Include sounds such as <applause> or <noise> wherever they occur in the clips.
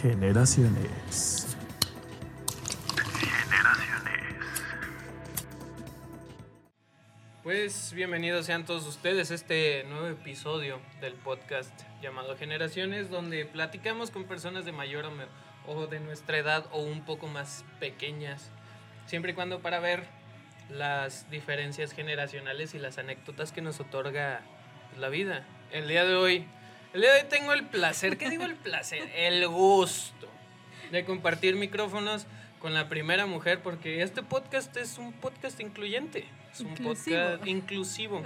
Generaciones. Pues bienvenidos sean todos ustedes a este nuevo episodio del podcast llamado Generaciones, donde platicamos con personas de mayor o de nuestra edad o un poco más pequeñas, siempre y cuando para ver las diferencias generacionales y las anécdotas que nos otorga la vida. El día de hoy, el día de hoy tengo el placer, ¿qué digo el placer? El gusto de compartir micrófonos con la primera mujer, porque este podcast es un podcast incluyente, es un Inclusivo. podcast inclusivo,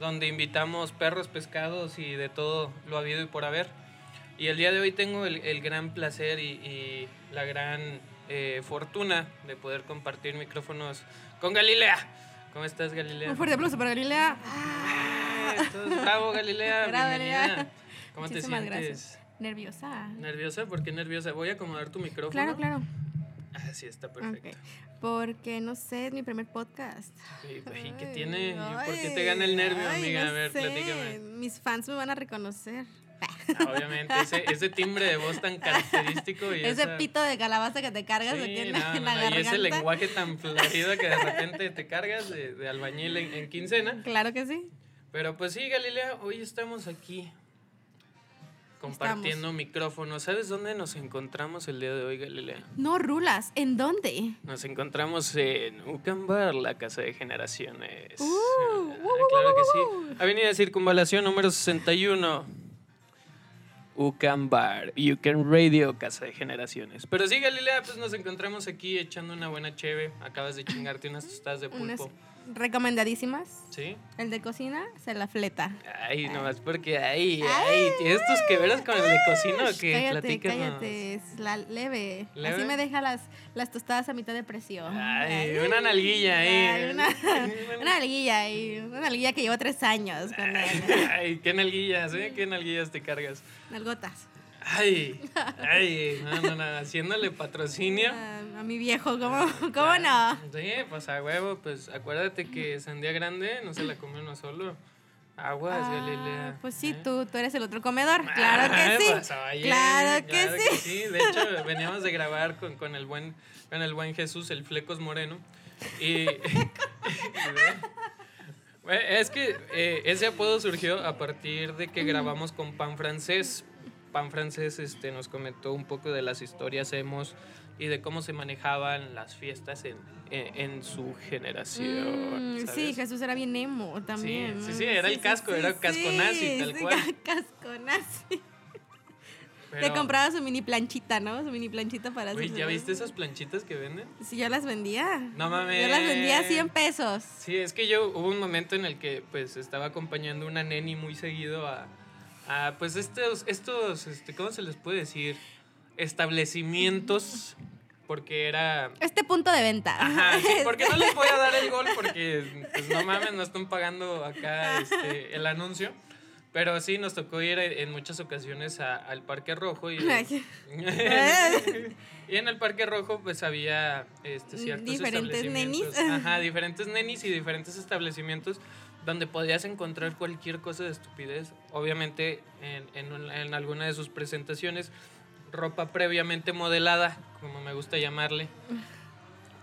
donde invitamos perros, pescados y de todo lo habido y por haber. Y el día de hoy tengo el, el gran placer y, y la gran eh, fortuna de poder compartir micrófonos con Galilea. ¿Cómo estás, Galilea? Un fuerte aplauso para Galilea. Todo- Bravo, Galilea. <laughs> Bravo. Galilea. ¿Cómo te Muchísimas sientes? gracias. Nerviosa. ¿Nerviosa? ¿Por qué nerviosa? Voy a acomodar tu micrófono. Claro, claro. Ah, sí, está perfecto. Ok. Porque no sé, es mi primer podcast. ¿Y, y qué Ay, tiene? ¿Por qué ay, te gana el nervio, ay, amiga? no a ver, sé. platícame. Mis fans me van a reconocer. Ah, Obviamente, ese, ese timbre de voz tan característico y <laughs> Ese esa- pito de calabaza que te cargas Sí, aquí en no, la, en la no, y garganta. ese lenguaje tan florido que de repente te cargas de, de albañil en, en quincena. Claro que sí. Pero pues sí, Galilea, hoy estamos aquí compartiendo micrófonos. ¿Sabes dónde nos encontramos el día de hoy, Galilea? No rulas. ¿En dónde? Nos encontramos en Ucambar, la casa de generaciones. Uh, Ah, uh, uh, claro uh, que sí. Avenida de Circunvalación número 61. Ucambar, Ucan Radio, casa de generaciones. Pero sí, Galilea, pues nos encontramos aquí echando una buena cheve. Acabas de chingarte unas tostadas de Unas pulpo. Recomendadísimas. ¿Sí? El de cocina se la fleta. Ay, nomás porque ay, ay, tienes tus que veras con el de cocina o qué? Cállate, cállate. Es la leve. ¿Leve? Así me deja las, las tostadas a mitad de precio. Ay, una nalguilla ahí. Ay, una, <laughs> una nalguilla ahí. Una nalguilla que llevo tres años con él. Ay, qué nalguillas, ¿eh? ¿Qué nalguillas te cargas? Nalgotas. Ay, ay, no, no, no, haciéndole patrocinio. <laughs> Ah, a mi viejo, ¿cómo, cómo no? Sí, pues a huevo, pues acuérdate que sandía grande no se la come uno solo. Aguas, Ah, Galilea. pues sí, ¿eh? tú, tú eres el otro comedor. Claro Ah, que sí. pues, oye, claro que sí. De hecho, veníamos de grabar con, con el buen con el buen Jesús, el Flecos Moreno. Y. <laughs> Es que eh, ese apodo surgió a partir de que grabamos con Pan Francés. Pan Francés este, nos comentó un poco de las historias emos y de cómo se manejaban las fiestas en, en, en su generación. Mm, sí. Jesús era bien emo también. sí, sí, era el casco, era casco nazi, tal cual. <laughs> casco nazi. Pero- Te compraba su mini planchita, ¿no? Su mini planchita para ¿ya viste esas planchitas que venden? Sí, yo las vendía. No mames. Yo las vendía a 100 pesos. Sí, es que yo hubo un momento en el que pues estaba acompañando una neni muy seguido a, a, pues estos, estos, este, ¿cómo se les puede decir? Establecimientos, porque era... Este punto de venta. Ajá, sí, <laughs> porque no les voy a dar el gol porque, pues no mames, no están pagando acá este, el anuncio. Pero sí, nos tocó ir en muchas ocasiones a- al Parque Rojo y... <laughs> <laughs> Y en el Parque Rojo pues había este, ciertos Diferentes establecimientos. nenis. Ajá, diferentes nenis y diferentes establecimientos donde podías encontrar cualquier cosa de estupidez. Obviamente en, en, en alguna de sus presentaciones, ropa previamente modelada, como me gusta llamarle. <laughs>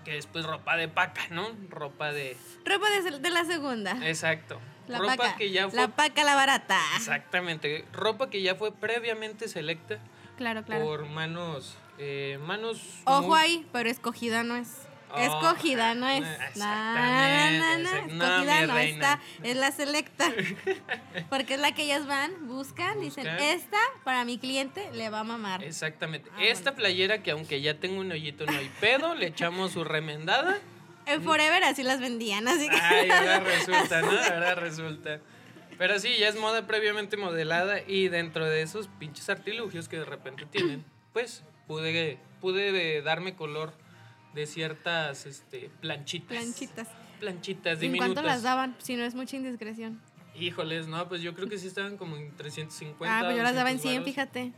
Que es pues ropa de paca, ¿no? Ropa de... Ropa de, de la segunda. Exacto. la ropa paca. que ya fue... La paca, la barata. Exactamente. Ropa que ya fue previamente selecta Claro, claro. por manos... eh, manos... Ojo muy- ahí, pero escogida no es. Oh, escogida no es. No, no, exactamente, exact- no, Escogida no, está. Es la selecta. <laughs> Porque es la que ellas van, buscan, dicen, esta para mi cliente le va a mamar. Exactamente. Ah, Esta playera que aunque ya tengo un hoyito no hay pedo, le echamos su remendada. En Forever así las vendían, así que. Ay, <laughs> ahora resulta, ¿no? Ahora resulta. Pero sí, ya es moda previamente modelada y dentro de esos pinches artilugios que de repente tienen, pues pude, pude darme color de ciertas este, planchitas. Planchitas. Planchitas ¿Y ¿En diminutas. cuánto las daban? Si no es mucha indiscreción. Híjoles, no, pues yo creo que sí estaban como en 350. ah, pues yo las daba en 200 100, varos. fíjate.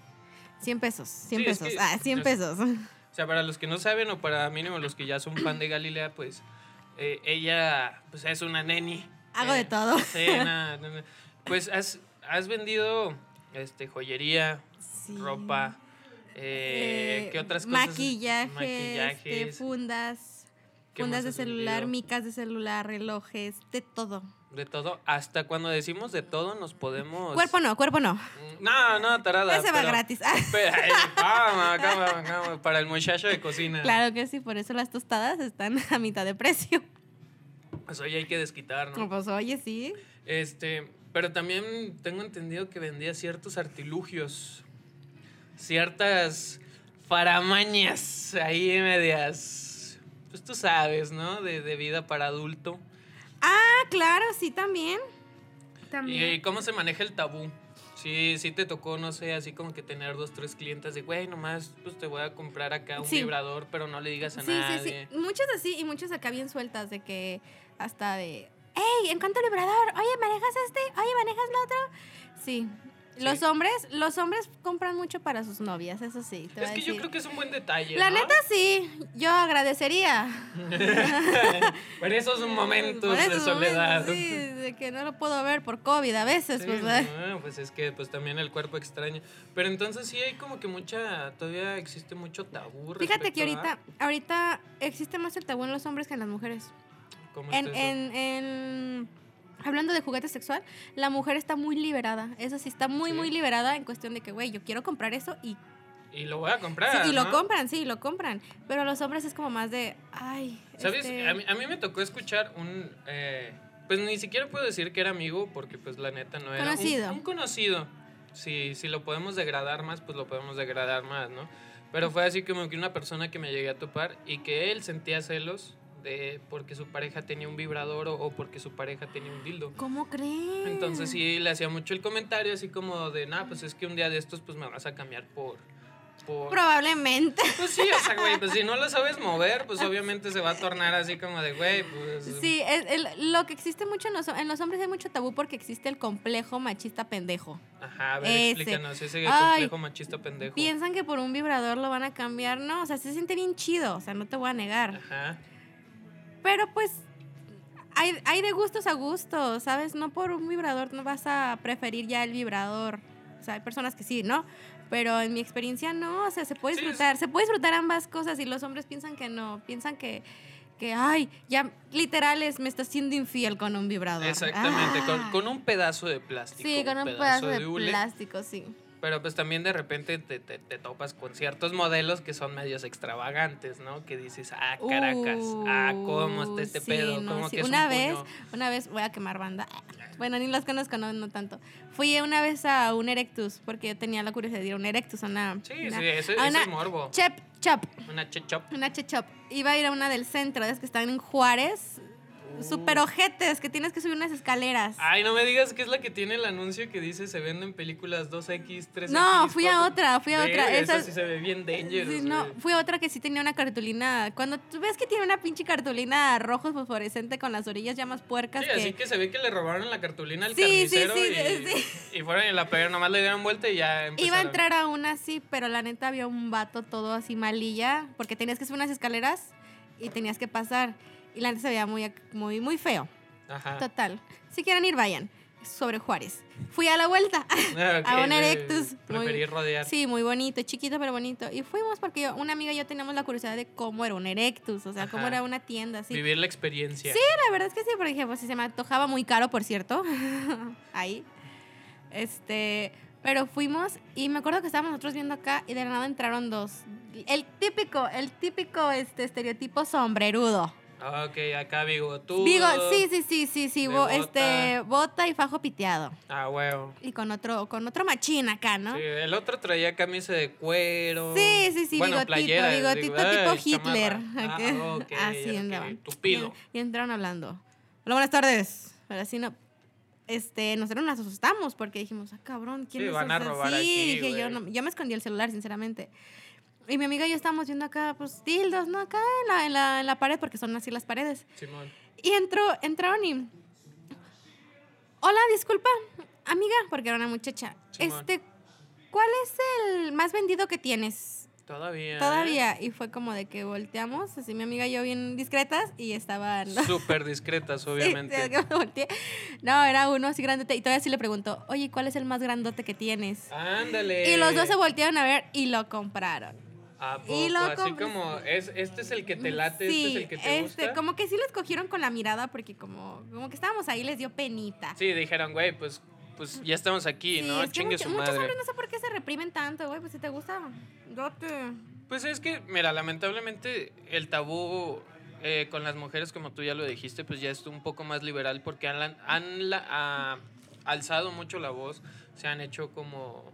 100 pesos, 100 Sí, es pesos. que- ah, 100 es- pesos. O sea, para los que no saben o para mínimo los que ya son fan de Galilea, pues eh, ella pues es una neni. Hago Eh, de todo. Sí, na- na- na. Pues has, has vendido este joyería, Sí. ropa, Eh, ¿Qué otras cosas? Maquillaje, Maquillajes. este, fundas, ¿Qué fundas más de celular, micas de celular, relojes, de todo. De todo. Hasta cuando decimos de todo nos podemos... Cuerpo no, cuerpo no. No, no, tarada. Ese va pero- gratis. <laughs> Pero, <laughs> Para el muchacho de cocina. Claro que sí, por eso las tostadas están <laughs> a mitad de precio. Pues oye, hay que desquitar, ¿no? Pues oye, sí. Este, pero también tengo entendido que vendía ciertos artilugios, ciertas faramañas ahí medias, pues tú sabes, ¿no? De, de vida para adulto. Ah, claro, sí, también. ¿Y, También. cómo se maneja el tabú? Sí, sí te tocó, no sé, así como que tener dos, tres clientes de, güey, nomás, pues te voy a comprar acá un Sí. vibrador, pero no le digas a Sí, sí, nadie. sí. Muchas así y muchas acá bien sueltas de que hasta de, hey, en cuanto vibrador, oye, ¿manejas este? Oye, ¿manejas lo otro? Sí. Los hombres, los hombres compran mucho para sus novias, eso sí. te Es a que yo creo que es un buen detalle. La ¿no? neta sí, yo agradecería. <laughs> Por esos <laughs> momentos Por de esos soledad. momentos, Sí, de que no lo puedo ver por COVID a veces, Sí, pues. pues es que pues también el cuerpo extraña. Pero entonces sí hay como que mucha, todavía existe mucho tabú. Fíjate que a- ahorita, ahorita existe más el tabú en los hombres que en las mujeres. ¿cómo En, está eso? en, en- hablando de juguete sexual, la mujer está muy liberada. Eso sí, está muy, Sí. muy liberada en cuestión de que, güey, yo quiero comprar eso y, Y lo voy a comprar. sí, y lo ¿no? compran, sí, lo compran. Pero los hombres es como más de, ay. ¿Sabes? este, A, mí, a mí me tocó escuchar un... eh, pues ni siquiera puedo decir que era amigo porque pues la neta no era... un- Conocido. Un, conocido. Si, si lo podemos degradar más, pues lo podemos degradar más, ¿no? Pero fue así como que una persona que me llegué a topar y que él sentía celos de porque su pareja tenía un vibrador o, o porque su pareja tenía un dildo. ¿Cómo creen? Entonces sí le hacía mucho el comentario así como de, nah, pues es que un día de estos pues me vas a cambiar por... por... Probablemente. Pues sí, o sea, güey, pues si no lo <laughs> sabes mover, pues obviamente se va a tornar así como de, güey, pues... Sí, es, el- lo que existe mucho en los, en los hombres hay mucho tabú porque existe el complejo machista pendejo. Ajá, a ver, Ese. explícanos ese Ay, complejo machista pendejo. Piensan que por un vibrador lo van a cambiar, no, o sea, se siente bien chido, o sea, no te voy a negar. Ajá. Pero pues hay, hay de gustos a gustos, ¿sabes? No por un vibrador no vas a preferir ya el vibrador. O sea, hay personas que sí, ¿no? Pero en mi experiencia no, o sea, se puede Sí, disfrutar, se puede disfrutar ambas cosas y los hombres piensan que no, piensan que, que ay, ya literal es, me está siendo infiel con un vibrador. Exactamente, Ah. con, con un pedazo de plástico. Sí, con un pedazo de hule, plástico, sí. Pero pues también de repente te, te, te topas con ciertos modelos que son medios extravagantes, ¿no? Que dices, ah, Caracas, ah, ¿cómo está este Uh, sí, pedo? no, ¿Cómo sí. que es una un vez, puño? una vez voy a quemar banda. <laughs> Bueno, ni los conozco, no, no tanto. Fui una vez a un Erectus porque yo tenía la curiosidad de ir a un Erectus, a una Sí, una- sí, eso, a eso una es morbo. Chep Chop, Una chechop. una Chechop. Iba a ir a una del centro, es que están en Juárez. Super ojetes, que tienes que subir unas escaleras. Ay, no me digas que es la que tiene el anuncio que dice se venden películas 2X, 3X. no, fui a 4X. otra, fui a otra. Esa Esa- sí se ve bien dangerous. Sí, no, fui a otra que sí tenía una cartulina. Cuando tú ves que tiene una pinche cartulina rojo fosforescente con las orillas ya más puercas Sí, que... así que se ve que le robaron la cartulina al Sí, sí, carnicero sí, y, y fueron y la pegaron, nomás le dieron vuelta y ya empezaron. Iba a entrar a una así, pero la neta había un vato todo así malilla, porque tenías que subir unas escaleras y tenías que pasar. Y la neta se veía muy, muy, muy feo. Ajá. Total. Si quieren ir, vayan. Sobre Juárez. Fui a la vuelta. <laughs> A un Erectus. Muy- Preferí rodear. Sí, muy bonito, chiquito pero bonito. Y fuimos porque yo- una amiga y yo teníamos la curiosidad de cómo era un Erectus, o sea, cómo era una tienda así. Vivir la experiencia. Sí, la verdad es que sí, por ejemplo, si se me antojaba muy caro, por cierto. <laughs> Ahí. Este, pero fuimos y me acuerdo que estábamos nosotros viendo acá y de la nada entraron dos. El típico, el típico este estereotipo sombrerudo. Ok, acá bigotudo. Digo, sí, sí, sí, sí, sí, de bo- bota. este bota y fajo piteado. Ah, huevo. Y con otro con otro machín acá, ¿no? Sí, el otro traía camisa de cuero. Sí, sí, sí, bueno, bigotito, playera, bigotito digo, tipo Hitler. Ah, ok, <laughs> Así ok, andaban. Tupido. Y, y entraron hablando. Hola, buenas tardes. Pero así no. Este, nosotros nos asustamos porque dijimos, ah, cabrón, ¿quién Sí, van a robar Sí, aquí, dije yo, no, yo me escondí el celular, sinceramente. Y mi amiga y yo estábamos viendo acá, pues, dildos, ¿no? Acá en la, en la, en la pared, porque son así las paredes. Simón. Y entró, entraron y. Hola, disculpa, amiga, porque era una muchacha. Simón. Este, ¿cuál es el más vendido que tienes? Todavía. ¿eh? Todavía. Y fue como de que volteamos, así mi amiga y yo bien discretas y estaban... Súper discretas, <laughs> obviamente. sí. No, era uno así grandote. Y todavía sí le preguntó, oye, ¿cuál es el más grandote que tienes? Ándale. Y los dos se voltearon a ver y lo compraron. ¿A y poco? lo Así como, es, este es el que te late, sí, este es el que te este, gusta. como que sí les cogieron con la mirada porque como, como que estábamos ahí les dio penita. Sí, dijeron, güey, pues, pues ya estamos aquí, Sí, ¿no? es Chingue mucho- su muchos madre. hombres no sé por qué se reprimen tanto, güey, pues si te gusta, date. Pues es que, mira, lamentablemente el tabú eh, con las mujeres, como tú ya lo dijiste, pues ya es un poco más liberal porque han, han la- ha alzado mucho la voz, se han hecho como...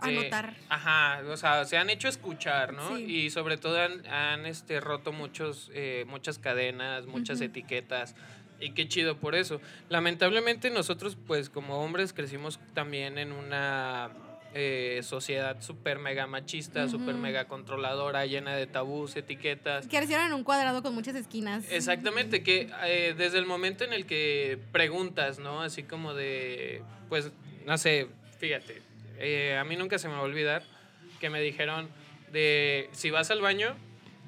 A eh, notar. Ajá, o sea, se han hecho escuchar, ¿no? Sí. Y sobre todo han, han, este, roto muchos, eh, muchas cadenas, muchas etiquetas. Y qué chido por eso. Lamentablemente nosotros, pues como hombres, crecimos también en una eh, sociedad súper mega machista, Ujú. súper mega controladora, llena de tabús, etiquetas. Que hicieron en un cuadrado con muchas esquinas. Exactamente, que eh, desde el momento en el que preguntas, ¿no? Así como de, pues, no sé, fíjate, eh, a mí nunca se me va a olvidar que me dijeron de, si vas al baño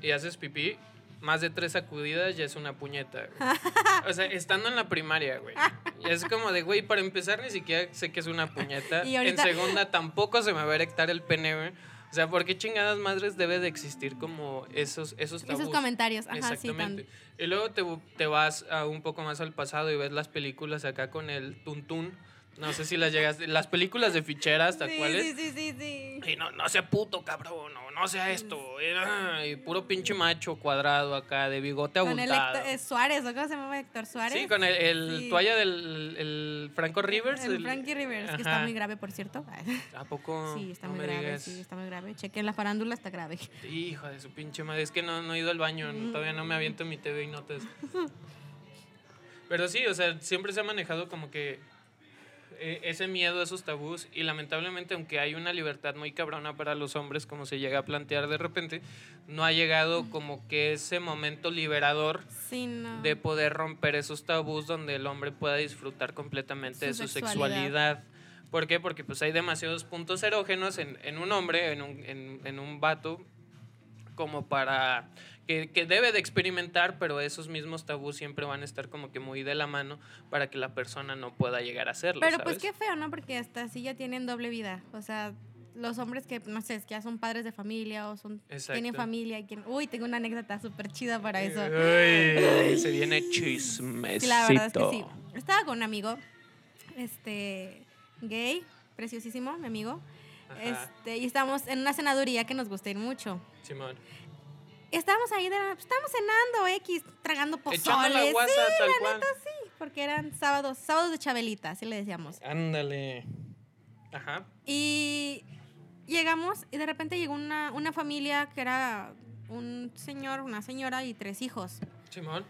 y haces pipí, más de tres sacudidas ya es una puñeta. güey. <laughs> O sea, estando en la primaria, güey. Y es como de, güey, para empezar ni siquiera sé que es una puñeta. <laughs> Y ahorita- En segunda tampoco se me va a erectar el pene, güey. O sea, ¿por qué chingadas madres debe de existir como esos, esos tabús? Esos comentarios, ajá, sí, Exactamente. Y luego te, te vas a un poco más al pasado y ves las películas acá con el tuntún. No sé si las llegas. Las películas de ficheras, tal sí, cual sí, sí, sí, sí. Y no, no sea puto, cabrón, no, no sea esto. Y, y puro pinche macho cuadrado acá, de bigote Con el abultado. Héctor, eh, Suárez, ¿o cómo se llama Héctor Suárez? Sí, con el, el Sí. toalla del el Franco Rivers. El Frankie Rivers, que está muy grave, por cierto. <laughs> ¿A poco? Sí, está No muy grave, digas. sí, está muy grave. Chequen la farándula, está grave. Hijo de su pinche madre. Es que no, no he ido al baño. Mm. Todavía no me aviento mi TV y notas. <laughs> Pero sí, o sea, siempre se ha manejado como que ese miedo, esos tabús. Y lamentablemente, aunque hay una libertad muy cabrona para los hombres, como se llega a plantear de repente, no ha llegado como que ese momento liberador Sí, no. de poder romper esos tabús donde el hombre pueda disfrutar completamente de Su su sexualidad. sexualidad. ¿Por qué? Porque pues hay demasiados puntos erógenos en, en un hombre, en un, en, en un vato, como para... Que, que debe de experimentar, pero esos mismos tabús siempre van a estar como que muy de la mano para que la persona no pueda llegar a hacerlo. Pero pues ¿sabes? qué feo, ¿no? Porque hasta así ya tienen doble vida. O sea, los hombres que, no sé, que ya son padres de familia o son tienen familia. Y que, uy, tengo una anécdota súper chida para eso. Uy, se viene chismecito. Sí, la verdad es que sí. Estaba con un amigo, este, gay, preciosísimo, mi amigo. Ajá. Este, y estábamos en una cenaduría que nos gusta ir mucho. Simón. Estábamos ahí, de, pues, estábamos cenando X, tragando pozoles. la guasa sí, tal la cual. neta sí, porque eran sábados, sábados de Chabelita, así le decíamos. Ándale. Ajá. Y llegamos y de repente llegó una, una familia que era un señor, una señora y tres hijos. Simón.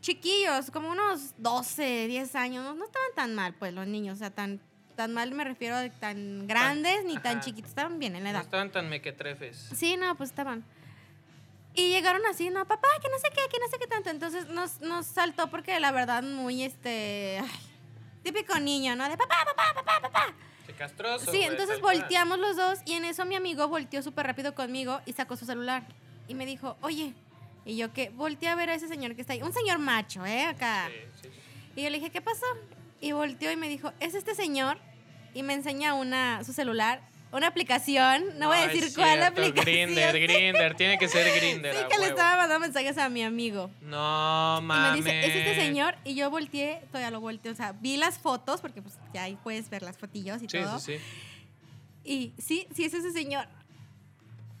Chiquillos, como unos 12, 10 años. No, no estaban tan mal, pues, los niños. O sea, tan, tan mal me refiero a tan grandes ni tan chiquitos. Estaban bien en la No edad. estaban tan mequetrefes. Sí, no, pues estaban. Y llegaron así, no, papá, que no sé qué, que no sé qué tanto. Entonces nos, nos saltó porque la verdad muy, este, ay, típico niño, ¿no? De papá, papá, papá, papá. Qué castroso. Sí, entonces volteamos los dos y en eso mi amigo volteó súper rápido conmigo y sacó su celular. Y me dijo, oye, y yo que volteé a ver a ese señor que está ahí, un señor macho, ¿eh? Acá. Sí, sí, sí. Y yo le dije, ¿qué pasó? Y volteó y me dijo, es este señor y me enseña una, su celular, una aplicación, no, voy a decir cuál cierto, aplicación. Grinder, Grinder, tiene que ser Grinder. Sí, que le estaba mandando mensajes a mi amigo. No Y mames. me dice, ¿es este señor? Y yo volteé, todavía lo volteé, o sea, vi las fotos, porque pues ya ahí puedes ver las fotillos y Sí, todo. sí, sí. Y sí, sí es ese señor.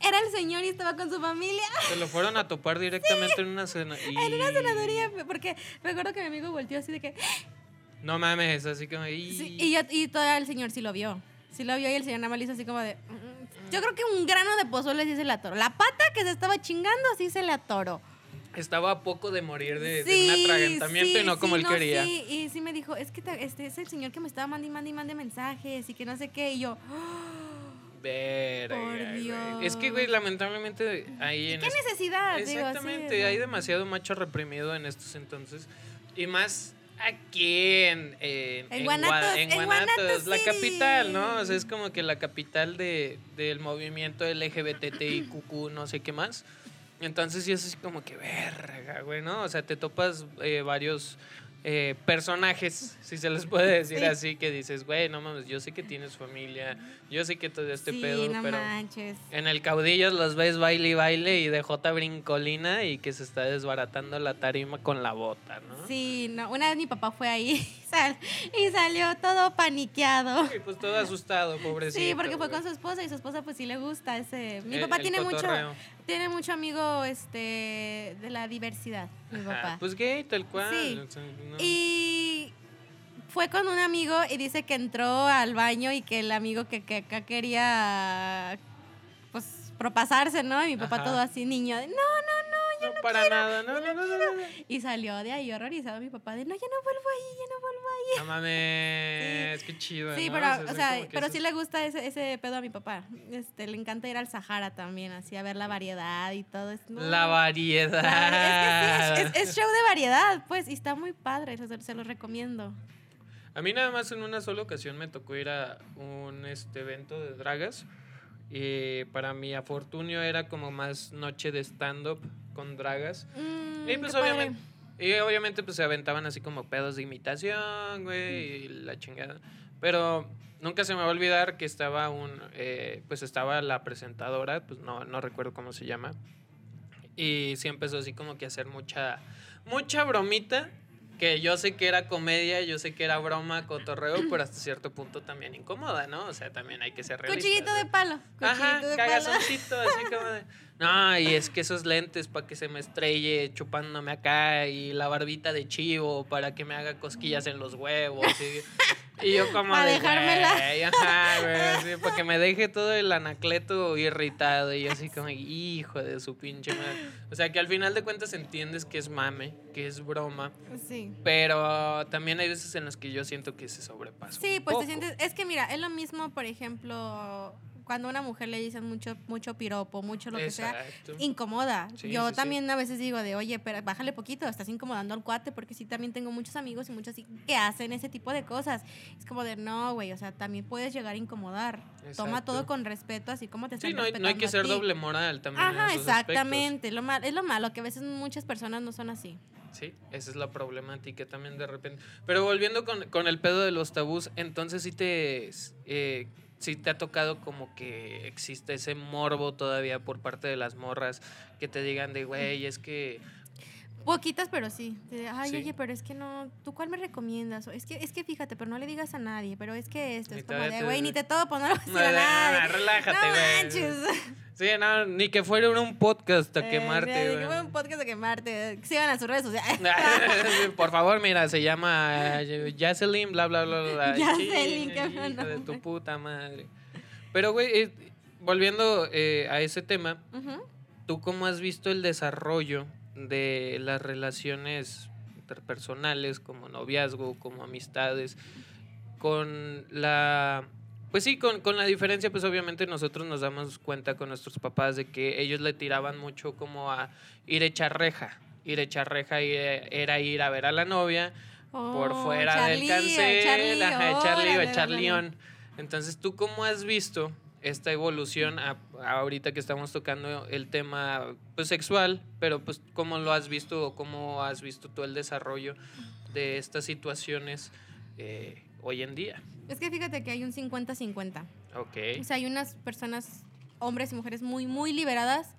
Era el señor y estaba con su familia. Se lo fueron a topar <laughs> directamente en una cena. Y... En una cenaduría, porque me acuerdo que mi amigo volteó así de que... No mames, así como. Y... Sí, y, yo- y todavía el señor sí lo vio. Sí lo vio y el señor nada más hizo así como de... "Mm". Yo creo que un grano de pozole sí se le atoró. La pata que se estaba chingando sí se le atoró. Estaba a poco de morir de, un atragantamiento y no como sí, él no, quería. Sí, y sí me dijo, es que te- este es el señor que me estaba mandando y mande y mande mensajes y que no sé qué. Y yo, Verga, Por güey. Dios. Es que, güey, lamentablemente ahí en ¿qué necesidad? Exactamente, hay demasiado macho reprimido en estos entonces. Y más Aquí en, en, En en Guanatos, Gua- en Guanatos, Guanatos la capital, ¿no? O sea, es como que la capital de, del movimiento LGBTIQQ, no sé qué más. Entonces sí es así como que verga, güey, ¿no? O sea, te topas eh, varios eh, personajes, si se les puede decir <laughs> Sí. así, que dices, güey, no mames, yo sé que tienes familia, yo sé que todo este sí, pedo, no pero... manches. En el caudillos los ves baile y baile y de J brincolina y que se está desbaratando la tarima con la bota, ¿no? Sí, no. Una vez mi papá fue ahí sal- y salió todo paniqueado. Pues todo asustado, pobrecito. Sí, porque fue con su esposa y su esposa pues sí le gusta ese. Mi El- papá el tiene mucho tiene mucho amigo este de la diversidad, mi Ajá, papá. Pues gay, tal cual. Sí. o sea, no. Y fue con un amigo y dice que entró al baño y que el amigo que, que acá quería pues propasarse, ¿no? Y mi papá Ajá. todo así, niño, de, no, no, no, no, no, para quiero, nada, no, no, no, no, no. Y salió de ahí horrorizado mi papá de, no, ya no vuelvo ahí, ya no vuelvo ahí. No mames, qué chido. Sí, pero, sea, o sea, pero sí le gusta ese, ese pedo a mi papá. Este, le encanta ir al Sahara también, así a ver la variedad y todo. Es, La variedad. la- es que sí, es, es show de variedad, pues, y está muy padre, se, se lo recomiendo. A mí nada más en una sola ocasión me tocó ir a un este, evento de dragas. Y para mi afortunio era como más noche de stand-up con dragas. Mm, Y pues padre. obviamente, y obviamente pues se aventaban así como pedos de imitación, güey, y la chingada. Pero nunca se me va a olvidar que estaba un, eh, pues estaba la presentadora, pues no, no recuerdo cómo se llama. Y sí empezó así como que a hacer mucha, mucha bromita. Que yo sé que era comedia, yo sé que era broma, cotorreo, <clears throat> pero hasta cierto punto también incómoda, ¿no? O sea, también hay que ser realistas. Cuchillito de palo. Ajá, Cuchillito de palo. cagazoncito, así como de. <laughs> No, y es que esos lentes para que se me estrelle chupándome acá y la barbita de chivo para que me haga cosquillas en los huevos. Y, y yo como Pa' de, dejármela. güey, ajá, güey, así, para que me <laughs> deje todo el anacleto irritado y yo así como, hijo de su pinche madre. O sea, que al final de cuentas entiendes que es mame, que es broma, Sí. pero también hay veces en las que yo siento que se sobrepasa. Sí, pues poco. te sientes. Es que mira, es lo mismo, por ejemplo, cuando a una mujer le dicen mucho, mucho piropo, mucho lo que sea. Exacto. Incomoda. Sí, Yo sí, sí. también a veces digo de, oye, pero bájale poquito, estás incomodando al cuate, porque sí también tengo muchos amigos y muchos así que hacen ese tipo de cosas. Es como de, no, güey, o sea, también puedes llegar a incomodar. Toma Exacto. todo con respeto, así como te están Sí, no hay, no hay que ser doble moral también. en Ajá, esos aspectos. exactamente. Lo mal, es lo malo, que a veces muchas personas no son así. Sí, esa es la problemática también de repente. Pero volviendo con, con el pedo de los tabús, entonces sí te, eh, sí te ha tocado como que existe ese morbo todavía por parte de las morras que te digan de, güey, es que... Poquitas, pero sí. Ay, Sí. oye, pero es que no, ¿tú cuál me recomiendas? O es que, es que fíjate, pero no le digas a nadie, pero es que esto Ni es como de, güey, ni te topo, no lo vas a decir a No, nadie. relájate, no manches. Sí, no, ni que fuera un podcast a Eh, quemarte, güey. que fue un podcast de quemarte. Sigan a sus redes sociales. <laughs> Por favor, mira, se llama eh, Jocelyn, bla, bla, bla, bla. <laughs> Qué hijo buen de tu puta madre. Pero, güey, eh, volviendo eh, a ese tema, Ujú. ¿tú cómo has visto el desarrollo de las relaciones interpersonales, como noviazgo, como amistades, con la... Pues sí, con, con la diferencia, pues obviamente nosotros nos damos cuenta con nuestros papás de que ellos le tiraban mucho como a ir a echar reja. Ir a echar reja eh, era ir a ver a la novia por Oh, fuera del cancel, Charlie, ajá, Charlie o órale, echar. Entonces, ¿tú cómo has visto esta evolución a- ahorita que estamos tocando el tema pues, sexual, pero pues cómo lo has visto o cómo has visto tú el desarrollo de estas situaciones eh, hoy en día? Es que fíjate que hay un 50-50. Ok. O sea, hay unas personas, hombres y mujeres, muy, muy liberadas.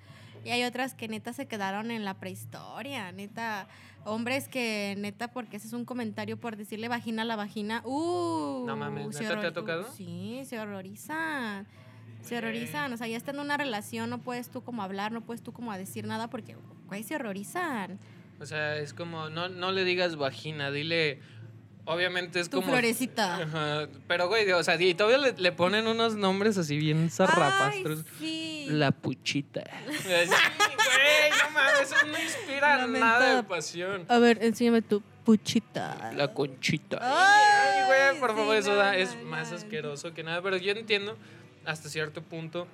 Y hay otras que neta se quedaron en la prehistoria. Neta, hombres que neta, porque ese es un comentario por decirle vagina a la vagina. ¡Uh! No mames, ¿neta te ha tocado? Sí, se horrorizan. Se horrorizan. O sea, ya estando en una relación, no puedes tú como hablar, no puedes tú como decir nada porque, güey, se horrorizan. O sea, es como, no, no le digas vagina, dile... Obviamente es Tu como... florecita. Ajá, Pero, güey, o sea, y todavía le, le ponen unos nombres así bien zarrapastros. sí. La puchita. <laughs> Sí, güey, no mames, eso no inspira nada de pasión. A ver, enséñame tu puchita. La conchita. Ay, güey, por sí, favor, eso es más asqueroso que nada. Pero yo entiendo hasta cierto punto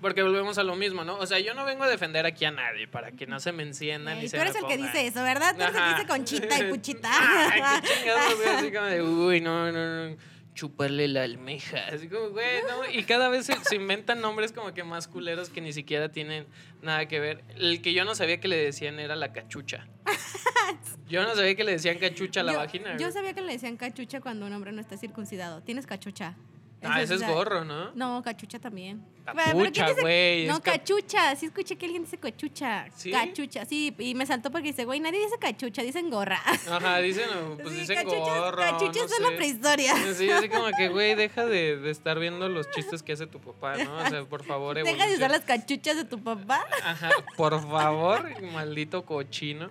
Porque volvemos a lo mismo, ¿no? O sea, yo no vengo a defender aquí a nadie para que no se me enciendan. Y se tú eres el que dice eso, ¿verdad? Tú eres el que dice conchita y puchita. <laughs> Ay, qué chingados, güey, así como de, <laughs> uy, no, no, no, chuparle la almeja. Así como, güey, no. Y cada vez se, se inventan nombres como que más culeros que ni siquiera tienen nada que ver. El que yo no sabía que le decían era la cachucha. <laughs> Yo no sabía que le decían cachucha a la yo, vagina. Yo sabía que le decían cachucha cuando un hombre no está circuncidado. Tienes cachucha. Ah, ese es gorro, ¿no? No, cachucha también. Capucha, Pero ¿quién dice- güey, No, cachucha. Sí escuché que alguien dice cachucha. ¿Sí? Cachucha, sí. Y me saltó porque dice, güey, nadie dice cachucha, dicen gorra. Ajá, dicen, pues Sí, dicen cachucha- gorro. Cachucha no es de la prehistoria. Sí, así como que, <laughs> güey, deja de, de estar viendo los chistes que hace tu papá, ¿no? O sea, por favor, Deja de usar las cachuchas de tu papá. Ajá, por favor, maldito cochino.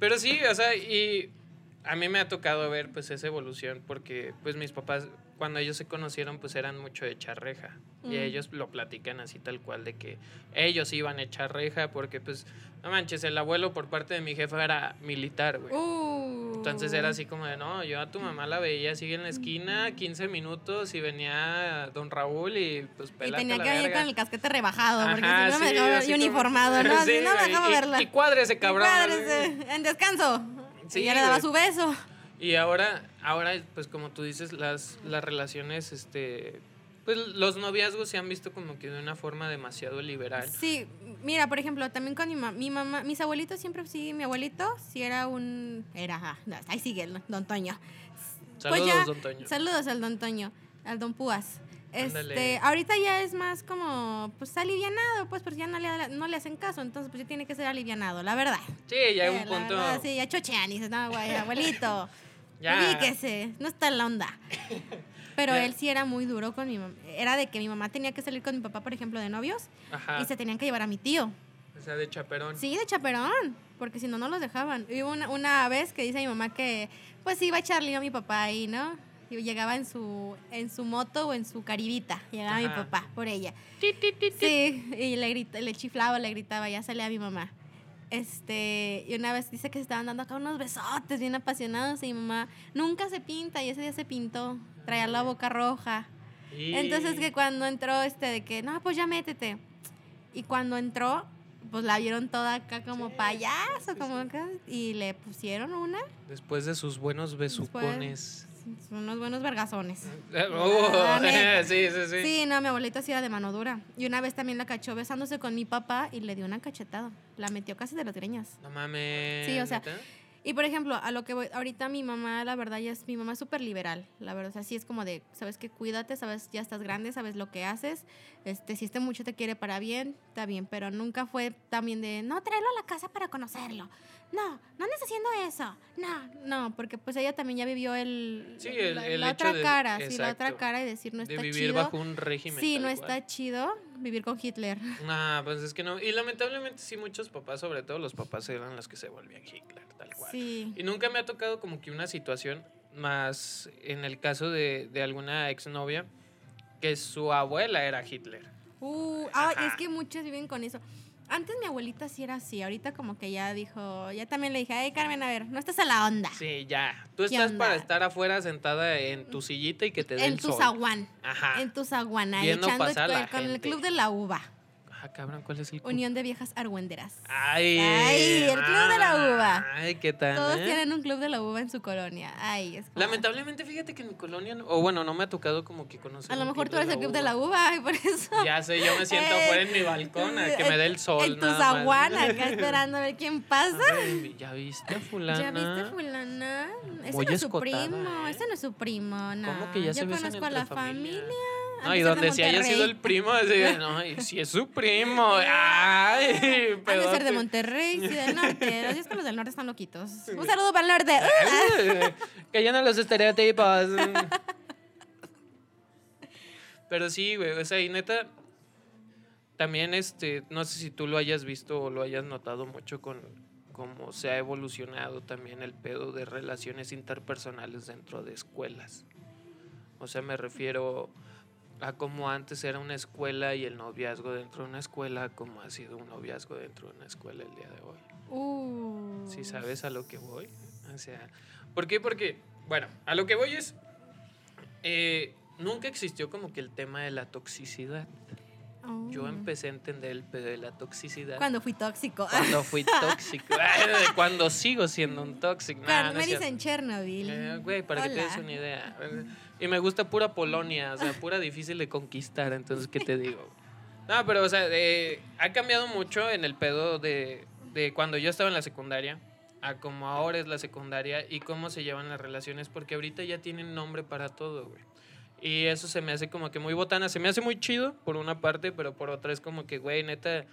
Pero sí, o sea, y a mí me ha tocado ver pues esa evolución porque pues mis papás cuando ellos se conocieron pues eran mucho de echar reja y Mm. ellos lo platican así tal cual de que ellos iban a echar reja porque pues no manches, el abuelo por parte de mi jefa era militar, güey. Uh. Entonces era así como de, no, yo a tu mamá la veía así en la esquina, 15 minutos y venía don Raúl y pues Y tenía que venir verga. con el casquete rebajado, porque Ajá, si no me dejaba y como- uniformado, ¿no? Sí, no me dejaba y- verla. Y cuádrese, cabrón. Cuádrese, en descanso. Sí, y ya le daba su beso. Y ahora, ahora, pues como tú dices, las, las relaciones, este, pues los noviazgos se han visto como que de una forma demasiado liberal. Sí, mira, por ejemplo, también con mi, ma- mi mamá, mis abuelitos siempre, sí, mi abuelito, sí era un, era, ajá, no, ahí sigue el don Toño. Saludos, Pues ya, don Toño. Saludos al don Toño, al don Púas. Ándale. Este, ahorita ya es más como, pues alivianado, pues, porque ya no le, no le hacen caso, entonces pues ya tiene que ser alivianado, la verdad. Sí, ya hay Eh, un la punto. verdad, sí, ya chochean y dices, no, güey, abuelito, <laughs> Ya. ubíquese, no está en la onda. <laughs> Pero él sí era muy duro con mi mamá. Era de que mi mamá tenía que salir con mi papá, por ejemplo, de novios Ajá. y se tenían que llevar a mi tío. O sea, de chaperón. Sí, de chaperón, porque si no, no los dejaban. Y hubo una, una vez que dice mi mamá que, pues iba a echar lío a mi papá ahí, ¿no? Y llegaba en su, en su moto o en su caribita. Llegaba mi papá por ella. Sí, y le, grita, le chiflaba, le gritaba, ya salía mi mamá. Este, y una vez dice que se estaban dando acá unos besotes bien apasionados y mi mamá nunca se pinta y ese día se pintó, traía la boca roja. Entonces que cuando entró este de que, no, pues ya métete. Y cuando entró, pues la vieron toda acá como payaso, como acá, y le pusieron una, Después de sus buenos besucones. Unos buenos vergazones. Oh, Ah, neta. <laughs> sí, sí, sí. Sí, no, mi abuelita sí era de mano dura. Y una vez también la cachó besándose con mi papá y le dio una cachetada. La metió casi de las greñas. No mames. Sí, o sea, ¿neta? Y por ejemplo, a lo que voy, ahorita mi mamá, la verdad, ya es, mi mamá es súper liberal, la verdad, o sea, sí es como de, sabes que cuídate, sabes, ya estás grande, sabes lo que haces, este, si este mucho te quiere para bien, está bien, pero nunca fue también de, no, tráelo a la casa para conocerlo, no, no andes haciendo eso, no, no, porque pues ella también ya vivió el, Sí, el- la, el la hecho otra de- cara, sí, la otra cara y decir, no de está vivir chido, bajo un régimen. sí, no cual. está chido vivir con Hitler. Nah, pues es que no. Y lamentablemente sí, muchos papás, sobre todo los papás, eran los que se volvían Hitler, tal cual. Sí. Y nunca me ha tocado como que una situación más en el caso de, de alguna exnovia que su abuela era Hitler. Uh, ah, es que muchos viven con eso. Antes mi abuelita sí era así, ahorita como que ya dijo, ya también le dije, ay Carmen, a ver, no estás a la onda. Sí, ya. Tú ¿Qué estás onda? para estar afuera sentada en tu sillita y que te dé en el tu sol. zaguán, Ajá. en tu zaguán, ahí Viendo echando pasar con, la con el club de la uva, Ah, cabrón, ¿cuál es el club? Unión de Viejas Argüenderas. Ay, Ay, el club de la uva. Ay, qué tal. Todos eh? tienen un club de la uva en su colonia. Ay, es como- Lamentablemente, fíjate que en mi colonia, o bueno, no me ha tocado como que conocer. A lo mejor tú eres el club de la uva, y por eso. Ya sé, yo me siento Eh, afuera en mi balcón a que me dé el sol. En tu zaguán, acá <laughs> esperando a ver quién pasa. Ay, ¿Ya viste a fulana? ¿Ya viste fulana? Ese Muy no es su primo, ¿eh? ese no es su primo, no. ¿Cómo que ya se Yo besan conozco a la familia. No, y donde si haya sido el primo, así, no, y si es su primo. <laughs> Ay, Han de ser de. Monterrey, sí, del norte. <laughs> Los días que los del norte están loquitos. Un saludo para el norte. <laughs> Cayendo los estereotipos. Pero sí, güey, o sea, y neta, también, este, no sé si tú lo hayas visto o lo hayas notado mucho con cómo se ha evolucionado también el pedo de relaciones interpersonales dentro de escuelas. O sea, me refiero a cómo antes era una escuela y el noviazgo dentro de una escuela, como ha sido un noviazgo dentro de una escuela el día de hoy. Uh. Si sabes a lo que voy. O sea, ¿por qué? Porque, bueno, a lo que voy es, eh, nunca existió como que el tema de la toxicidad. Yo Oh. empecé a entender el pedo de la toxicidad. Cuando fui tóxico. Cuando <laughs> fui tóxico. Cuando sigo siendo un tóxico. Nah, Cuando no me dicen Chernobyl. Eh, güey, para que te des Hola. una idea. Y me gusta pura Polonia, o sea, pura difícil de conquistar, entonces, ¿qué te digo? No, pero, o sea, ha cambiado mucho en el pedo de, de cuando yo estaba en la secundaria a como ahora es la secundaria y cómo se llevan las relaciones, porque ahorita ya tienen nombre para todo, güey. Y eso se me hace como que muy botana, se me hace muy chido por una parte, pero por otra es como que, güey, neta,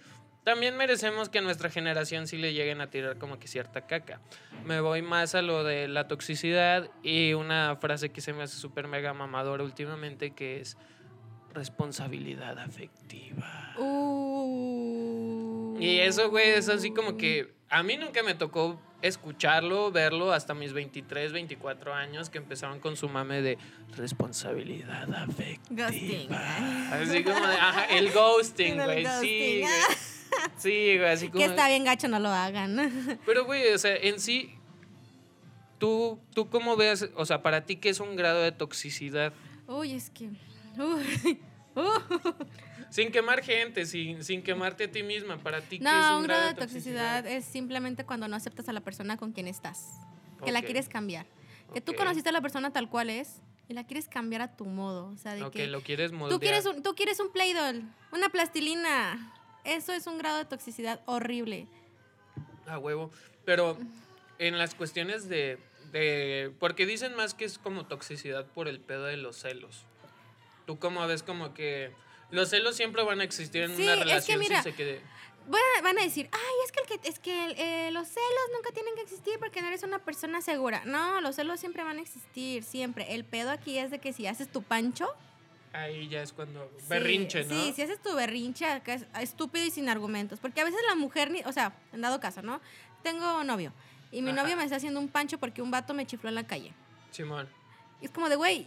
también merecemos que a nuestra generación sí le lleguen a tirar como que cierta caca. Me voy más a lo de la toxicidad y una frase que se me hace súper mega mamadora últimamente que es responsabilidad afectiva. Uh. Y eso, güey, es así como que a mí nunca me tocó escucharlo, verlo hasta mis 23, 24 años que empezaron con su mame de responsabilidad afectiva. Ghosting. Así como de, ajá, el ghosting, <laughs> güey. Sí, güey. Sí, güey, así como Que está bien gacho, no lo hagan. <laughs> Pero, güey, o sea, en sí, ¿tú, ¿tú cómo ves, o sea, para ti qué es un grado de toxicidad? Uy, es que. Uy. <laughs> Uh. Sin quemar gente, sin, sin quemarte a ti misma, para ti qué es No, un un grado de toxicidad es simplemente cuando no aceptas a la persona con quien estás. Que la quieres cambiar. Que tú conociste a la persona tal cual es y la quieres cambiar a tu modo. O sea, de Ok, que lo quieres moldear. tú quieres, un, tú quieres un Play-Doh, una plastilina. Eso es un grado de toxicidad horrible. A huevo. Pero en las cuestiones de, de... Porque dicen más que es como toxicidad por el pedo de los celos. Tú cómo ves como que... Los celos siempre van a existir en Sí, una es que relación mira, sin se quede... Van a, van a decir, ay, es que, el que, es que eh, los celos nunca tienen que existir porque no eres una persona segura. No, los celos siempre van a existir, siempre. El pedo aquí es de que si haces tu pancho, Ahí ya es cuando... Sí, Berrinche, ¿no? Sí, si haces tu berrinche acá es estúpido y sin argumentos. Porque a veces la mujer, ni, o sea, en dado caso, ¿no? Tengo novio. Y mi Ajá. novio me está haciendo un pancho porque un vato me chifló en la calle. Simón. Y es como de, güey,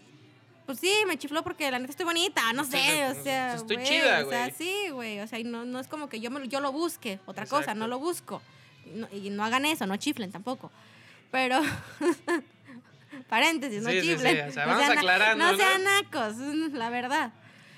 pues sí, me chifló porque la neta estoy bonita, no sé, Estoy- o sea. estoy güey, chida, O sea, güey. sí, güey. O sea, y no, no es como que yo, me- yo lo busque, otra cosa, Exacto. no lo busco. No- y no hagan eso, no chiflen tampoco. Pero. <laughs> Paréntesis, no Sí, sí, sí, chiflen. o sea, no vamos sean, aclarando, No ¿no? sean nacos, <laughs> la verdad.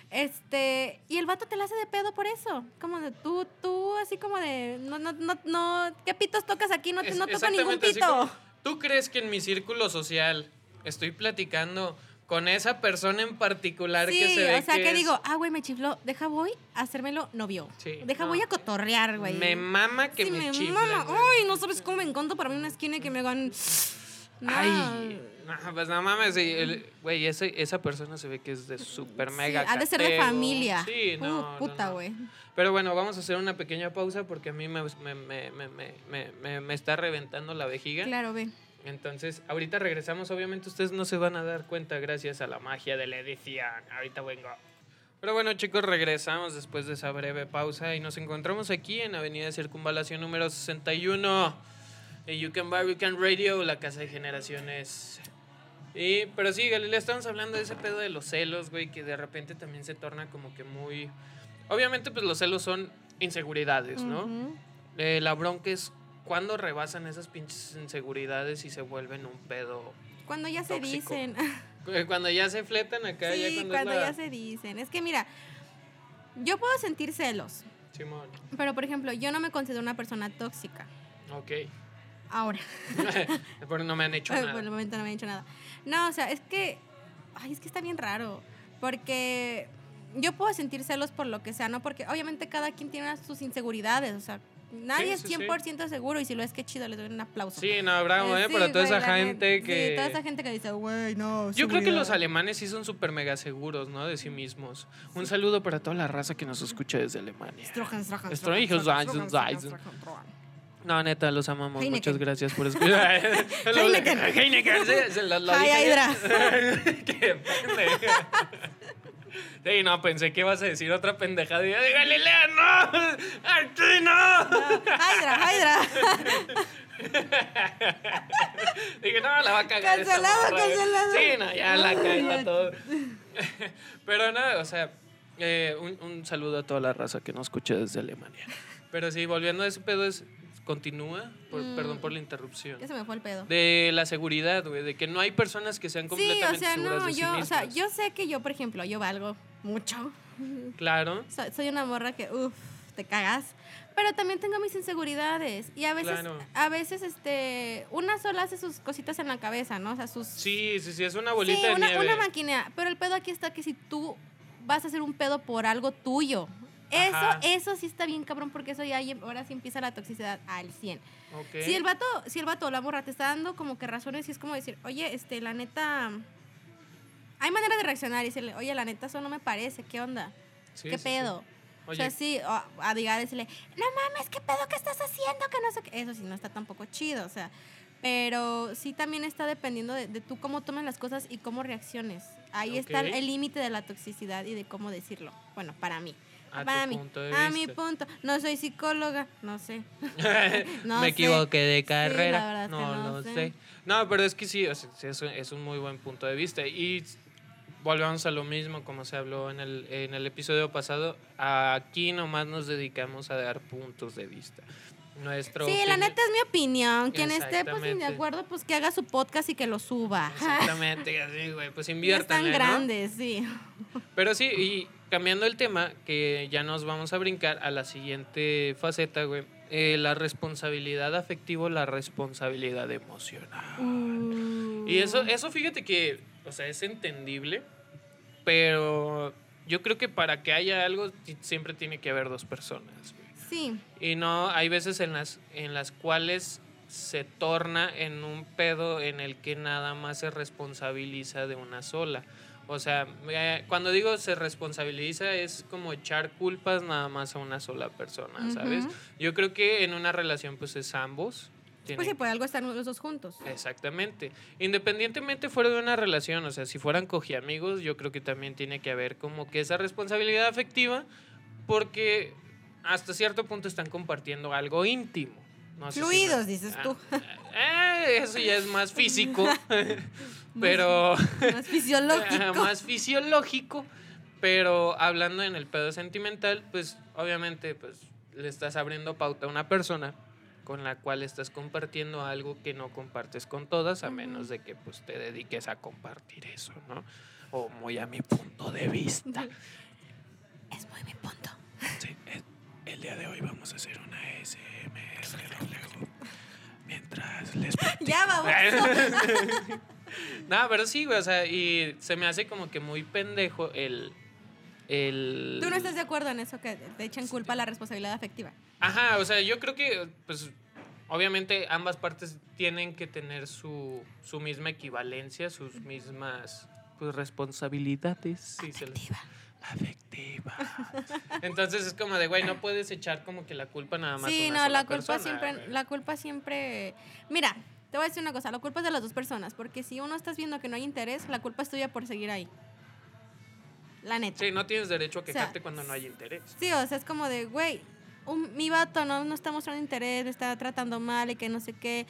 Este, y el vato te la hace de pedo por eso. Como de tú, tú, así como de, no, no, no, no, ¿qué pitos tocas aquí? No, Es- no toco ningún pito. como, ¿Tú crees que en mi círculo social estoy platicando con esa persona en particular Sí, que se ve o sea, que, es- digo, ah, güey, me chifló, deja voy a hacérmelo novio. Sí, deja no. voy a cotorrear, güey. Me mama que Sí, me, me chiflen, mama. güey. Uy, no sabes cómo me encanto para mí una esquina que me hagan... No. Ay, no, pues no mames, sí, güey, ese- esa persona se ve que es de súper Sí, mega ha de ser de familia. Sí, no, Uh, puta, no. güey. Pero bueno, vamos a hacer una pequeña pausa porque a mí me, me, me, me, me, me- me- me está reventando la vejiga. Claro, ve. Entonces, ahorita regresamos. Obviamente ustedes no se van a dar cuenta gracias a la magia de la edición. Ahorita vengo. Pero bueno, chicos, regresamos después de esa breve pausa y nos encontramos aquí en Avenida Circunvalación número 61 en You Can Buy, You Can Radio, la casa de generaciones. Y, pero sí, Galilea, estamos hablando de ese pedo de los celos, güey, que de repente también se torna como que muy... Obviamente, pues los celos son inseguridades, ¿no? Ujú. Eh, la bronca es cuando rebasan esas pinches inseguridades y se vuelven un pedo. Cuando ya se dicen. <laughs> Eh, Cuando ya se fletan acá, ya sí, cuando, cuando la... ya se dicen. Es que mira, yo puedo sentir celos, Simón, pero por ejemplo, yo no me considero una persona tóxica. ok. Ahora. <laughs> Pero no me han hecho <laughs> Por nada. el momento no me he dicho nada. No, o sea, es que. Ay, es que está bien raro. Porque yo puedo sentir celos por lo que sea, ¿no? Porque obviamente cada quien tiene sus inseguridades. O sea, nadie Sí, sí, es 100% seguro y si lo es, que chido, les doy un aplauso. Sí, no, bravo, ¿eh? Sí, Para toda güey, esa gente que... Sí, toda esa gente que dice, güey, no. Yo creo que seguridad". los alemanes sí son súper mega seguros, ¿no? De sí mismos. Un saludo para toda la raza que nos escucha desde Alemania. No, neta, los amamos. Muchas gracias por <laughs> escuchar. Heineken. Heineken. Sí, lo, lo <laughs> Qué Sí, no, pensé que ibas a decir otra pendejada. Y yo, Galilea, no. Aquí no. no. Hydra, Dije, no, la va a cagar. Cancelado, cancelado. Sí, no, ya la caga todo. Pero no, o sea, eh, un, un saludo a toda la raza que nos escucha desde Alemania. Pero sí, volviendo a ese pedo, es continúa. Por- Mm. Perdón por la interrupción. Ya se me fue el pedo. De la seguridad, güey, de que no hay personas que sean Sí, completamente o sea, seguras no, de sí yo, o sea, mismas. yo sé que yo, por ejemplo, yo valgo mucho. <laughs> Claro. Soy, soy una morra que, uff, te cagas. Pero también tengo mis inseguridades. Y a veces, Claro. a veces, este, una sola hace sus cositas en la cabeza, ¿no? O sea, sus... Sí, sí, sí, es una bolita Sí, de una, nieve. una máquina. Pero el pedo aquí está que si tú vas a hacer un pedo por algo tuyo, eso, Ajá. eso sí está bien cabrón, porque eso ya ahora sí empieza la toxicidad al 100. Ok. Si el vato, si el vato la morra te está dando como que razones y es como decir, oye, este, la neta, hay manera de reaccionar y decirle, oye, la neta, eso no me parece, ¿qué onda? Sí, ¿Qué sí, sí. pedo? Oye, O sea, sí, o a diga, decirle, no mames, ¿qué pedo que estás haciendo? Que no sé qué. Eso sí no está tampoco chido, o sea. Pero sí también está dependiendo de, de tú cómo tomes las cosas y cómo reacciones. Ahí está el límite de la toxicidad y de cómo decirlo. Bueno, para mí. A para mí. punto de a mi punto. No soy psicóloga, no sé. <laughs> <laughs> No me sé. equivoqué de carrera. no, no lo sé. sé. No, pero es que sí, es, un- es un muy buen punto de vista. Y volvemos a lo mismo, como se habló en el, en el episodio pasado. Aquí nomás nos dedicamos a dar puntos de vista. Nuestro Sí, la neta es mi opinión. Quien esté pues de acuerdo, pues que haga su podcast y que lo suba. <laughs> Exactamente, así, güey. Pues Ya inviértanle, están ¿no? grandes, sí. Pero sí, y cambiando el tema, que ya nos vamos a brincar a la siguiente faceta, güey. eh, la responsabilidad afectiva, la responsabilidad emocional. Uh. Y eso, eso fíjate que, o sea, es entendible, pero yo creo que para que haya algo siempre tiene que haber dos personas. Sí. Y no, hay veces en las, en las cuales se torna en un pedo en el que nada más se responsabiliza de una sola. O sea, eh, cuando digo se responsabiliza es como echar culpas nada más a una sola persona, ¿sabes? Ujú. Yo creo que en una relación pues es ambos. Pues tienen sí, por algo están los dos juntos. Exactamente. Independientemente fuera de una relación, o sea, si fueran cogiamigos, yo creo que también tiene que haber como que esa responsabilidad afectiva, porque hasta cierto punto están compartiendo algo íntimo. No sé si me- Fluidos, dices tú. Ah, eh, eso ya es más físico, <laughs> pero Más fisiológico. más fisiológico. Pero hablando en el pedo sentimental, pues obviamente pues le estás abriendo pauta a una persona con la cual estás compartiendo algo que no compartes con todas, a menos de que pues te dediques a compartir eso, ¿no? O muy a mi punto de vista. <laughs> Es muy mi punto. Sí, el, el día de hoy vamos a hacer una SMR mientras les <laughs> Ya vamos. <laughs> no, pero sí, güey, o sea, y se me hace como que muy pendejo el... el... ¿Tú no estás de acuerdo en eso que te echen culpa a la responsabilidad afectiva? Ajá, o sea, yo creo que, pues, obviamente ambas partes tienen que tener su, su misma equivalencia, sus mismas, pues, responsabilidades. sí, se les- Afectiva. Entonces es como de, güey, no puedes echar como que la culpa nada más Sí, una no, la culpa persona, siempre, güey. la culpa siempre. Mira, te voy a decir una cosa, la culpa es de las dos personas, porque si uno estás viendo que no hay interés, la culpa es tuya por seguir ahí. La neta. Sí, no tienes derecho a sea, quejarte cuando no hay interés. Sí, o sea, es como de, güey, un- mi vato no, no está mostrando interés, me está tratando mal y que no sé qué.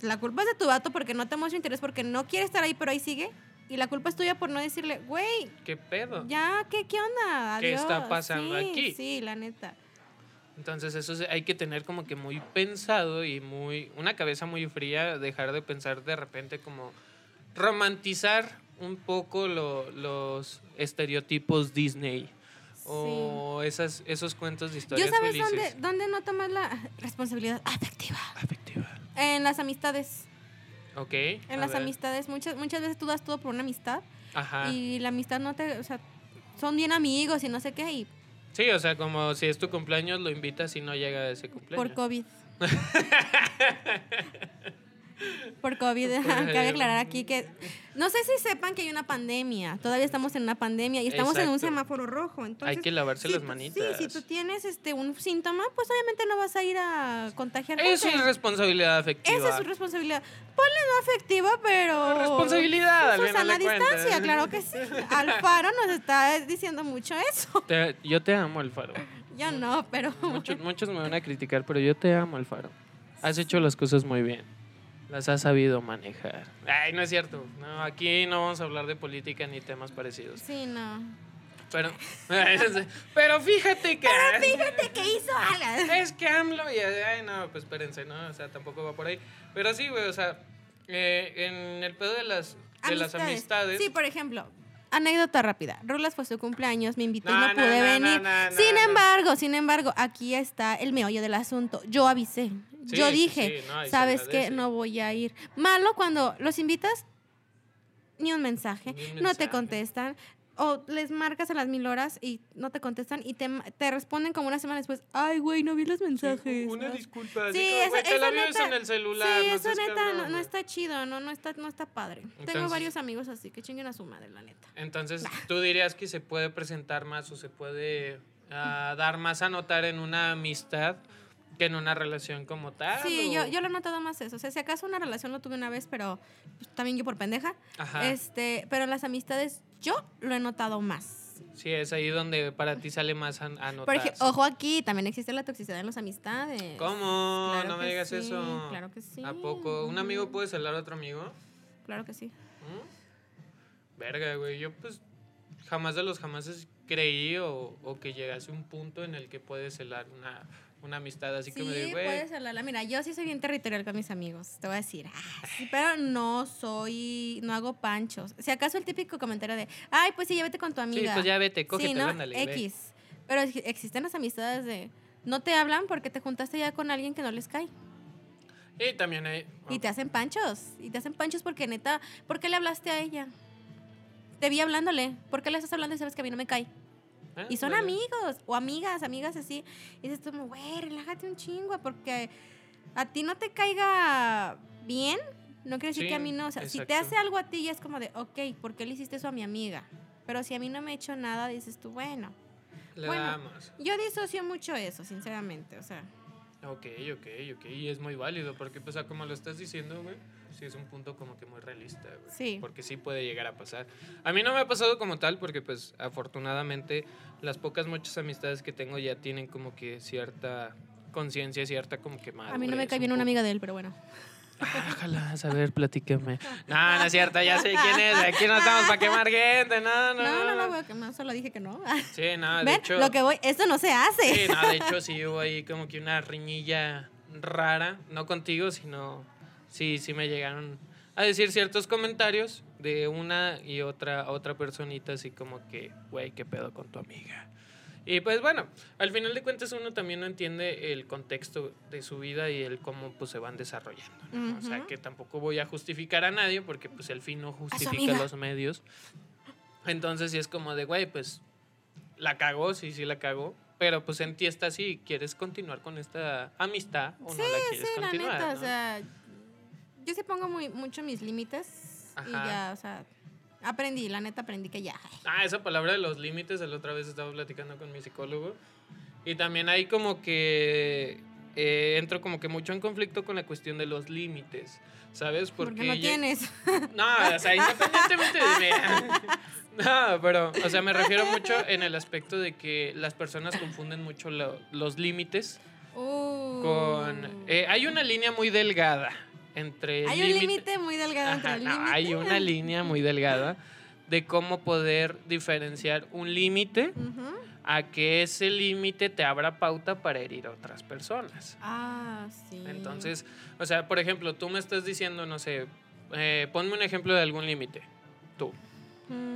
La culpa es de tu vato porque no te muestra interés, porque no quiere estar ahí, pero ahí sigue. Y la culpa es tuya por no decirle, güey, ¿Qué pedo? ya, ¿qué, qué onda? ¿Qué está Adiós". pasando Sí, aquí? Sí, la neta. Entonces eso hay que tener como que muy pensado y muy una cabeza muy fría, dejar de pensar de repente como romantizar un poco lo- los estereotipos Disney o esas, esos cuentos de historias ¿Yo sabes felices. dónde, dónde no tomas la responsabilidad afectiva? Afectiva. En las amistades. Ok. En las ver. amistades, muchas, muchas veces tú das todo por una amistad Ajá. y la amistad no te, o sea, son bien amigos y no sé qué, y Sí, o sea, como si es tu cumpleaños, lo invitas y no llega a ese cumpleaños. por COVID. <laughs> por COVID, cabe aclarar aquí que no sé si sepan que hay una pandemia, todavía estamos en una pandemia y estamos en un semáforo rojo, entonces Hay que lavarse si las manitas. Sí, si tú tienes este un síntoma, pues obviamente no vas a ir a contagiar Eso es responsabilidad afectiva. Esa es su responsabilidad. Ponle no afectiva, pero. Responsabilidad, al Susana final de distancia, claro que sí. Alfaro nos está diciendo mucho eso. Te- yo te amo, Alfaro. Yo no, pero. Muchos, muchos me van a criticar, pero yo te amo, Alfaro. Has hecho las cosas muy bien. Las has sabido manejar. Ay, no es cierto. No, aquí no vamos a hablar de política ni temas parecidos. Sí, no. Pero, <laughs> pero fíjate que. Fíjate que hizo algo. Es que AMLO y. Ay, no, pues espérense, ¿no? O sea, tampoco va por ahí. Pero sí, güey, o sea, eh, en el pedo de las, de las amistades. Sí, por ejemplo, anécdota rápida. Rulas fue su cumpleaños, me invitó y No, no no, pude no, venir. no, no, sin no, no. embargo, sin embargo, aquí está el meollo del asunto. Yo avisé. Sí, Yo sí, dije, sí, no, ¿sabes qué? No voy a ir. Malo cuando los invitas, ni un mensaje, Ni un no te contestan. O les marcas a las mil horas y no te contestan y te, te responden como una semana después. Ay, güey, no vi los mensajes. Una Ay". disculpa. Sí, eso, te la vives en el celular. Sí, no eso neta cabrón, no, está chido, no, no, está, no está padre. Tengo varios amigos así que chinguen a su madre, la neta. Entonces, tú dirías que se puede presentar más o se puede ah, dar más a notar en una amistad que en una relación como tal. Sí, o- yo, yo lo he notado más eso. O sea, si acaso una relación lo tuve una vez, pero pues, también yo por pendeja. Ajá. Este, pero en las amistades yo lo he notado más. Sí, es ahí donde para ti sale más a, a notar. Por ejemplo, ojo aquí, también existe la toxicidad en las amistades. ¿Cómo? Claro no me digas sí, eso. claro que sí. ¿A poco? ¿Un amigo puede celar a otro amigo? Claro que sí. ¿Mm? Verga, güey. Yo pues jamás de los jamases creí o, o que llegase un punto en el que puedes celar una, una amistad. Así que me Sí, digo, güey. puedes hablarla. Mira, yo sí soy bien territorial con mis amigos, te voy a decir. Ah, sí, pero no soy, no hago panchos. Si acaso el típico comentario de, ay, pues sí, ya vete con tu Sí, amiga. pues ya vete, Sí, cógetelo, ¿no? ándale. ve. X. Pero ex- existen las amistades de, no te hablan porque te juntaste ya con alguien que no les cae. Y también hay. Y te hacen panchos. Y te hacen panchos porque neta, ¿por qué le hablaste a ella? Te vi hablándole. ¿Por qué le estás hablando y sabes que a mí no me cae? Y son amigos o amigas, amigas así. Y dices tú, güey, relájate un chingo porque a ti no te caiga bien. No quiere decir Sí, que a mí no. O sea, si te hace algo a ti, ya es como de, ok, ¿por qué le hiciste eso a mi amiga? Pero si a mí no me ha hecho nada, dices tú, bueno. Le bueno. damos. Yo disocio mucho eso, sinceramente. O sea, Ok, ok, ok. Y es muy válido porque, pues, como lo estás diciendo, güey, sí es un punto como que muy realista, güey. Sí. Porque sí puede llegar a pasar. A mí no me ha pasado como tal porque, pues, afortunadamente, las pocas, muchas amistades que tengo ya tienen como que cierta conciencia, cierta como que madurez. a mí no me cae un bien una amiga de él, pero bueno. Ah, ojalá, a ver, platícame. No, no es cierto, ya sé quién es. Aquí no estamos para quemar gente, no, no. No, no, no, voy a quemar, solo dije que no. Sí, no, de ¿Ven? hecho. Lo que voy, esto no se hace. Sí, no, de hecho sí hubo ahí como que una riñilla rara, no contigo, sino sí, sí me llegaron a decir ciertos comentarios de una y otra otra personita así como que, güey, qué pedo con tu amiga. Y pues bueno, al final de cuentas uno también no entiende el contexto de su vida y el cómo pues se van desarrollando. ¿no? O sea, que tampoco voy a justificar a nadie porque pues el fin no justifica los medios. Entonces sí es como de, güey, pues la cagó, sí, sí la cagó. Pero pues en ti está si quieres continuar con esta amistad o no la quieres Sí, la continuar. neta, ¿no? o sea, yo sí pongo muy, mucho mis límites y ya, o sea, aprendí, la neta aprendí que ya. Ah, esa palabra de los límites, la otra vez estaba platicando con mi psicólogo. Y también hay como que eh, entro como que mucho en conflicto con la cuestión de los límites, ¿sabes? Porque, no ya- tienes. No, o sea, independientemente de. <laughs> No, pero, o sea, me refiero mucho en el aspecto de que las personas confunden mucho lo- los límites Uh. con... eh, hay una línea muy delgada entre... hay un límite muy delgado entre el no, hay una línea muy delgada de cómo poder diferenciar un límite a que ese límite te abra pauta para herir a otras personas. Ah, sí. Entonces, o sea, por ejemplo, tú me estás diciendo, no sé, eh, ponme un ejemplo de algún límite. Tú. Mm,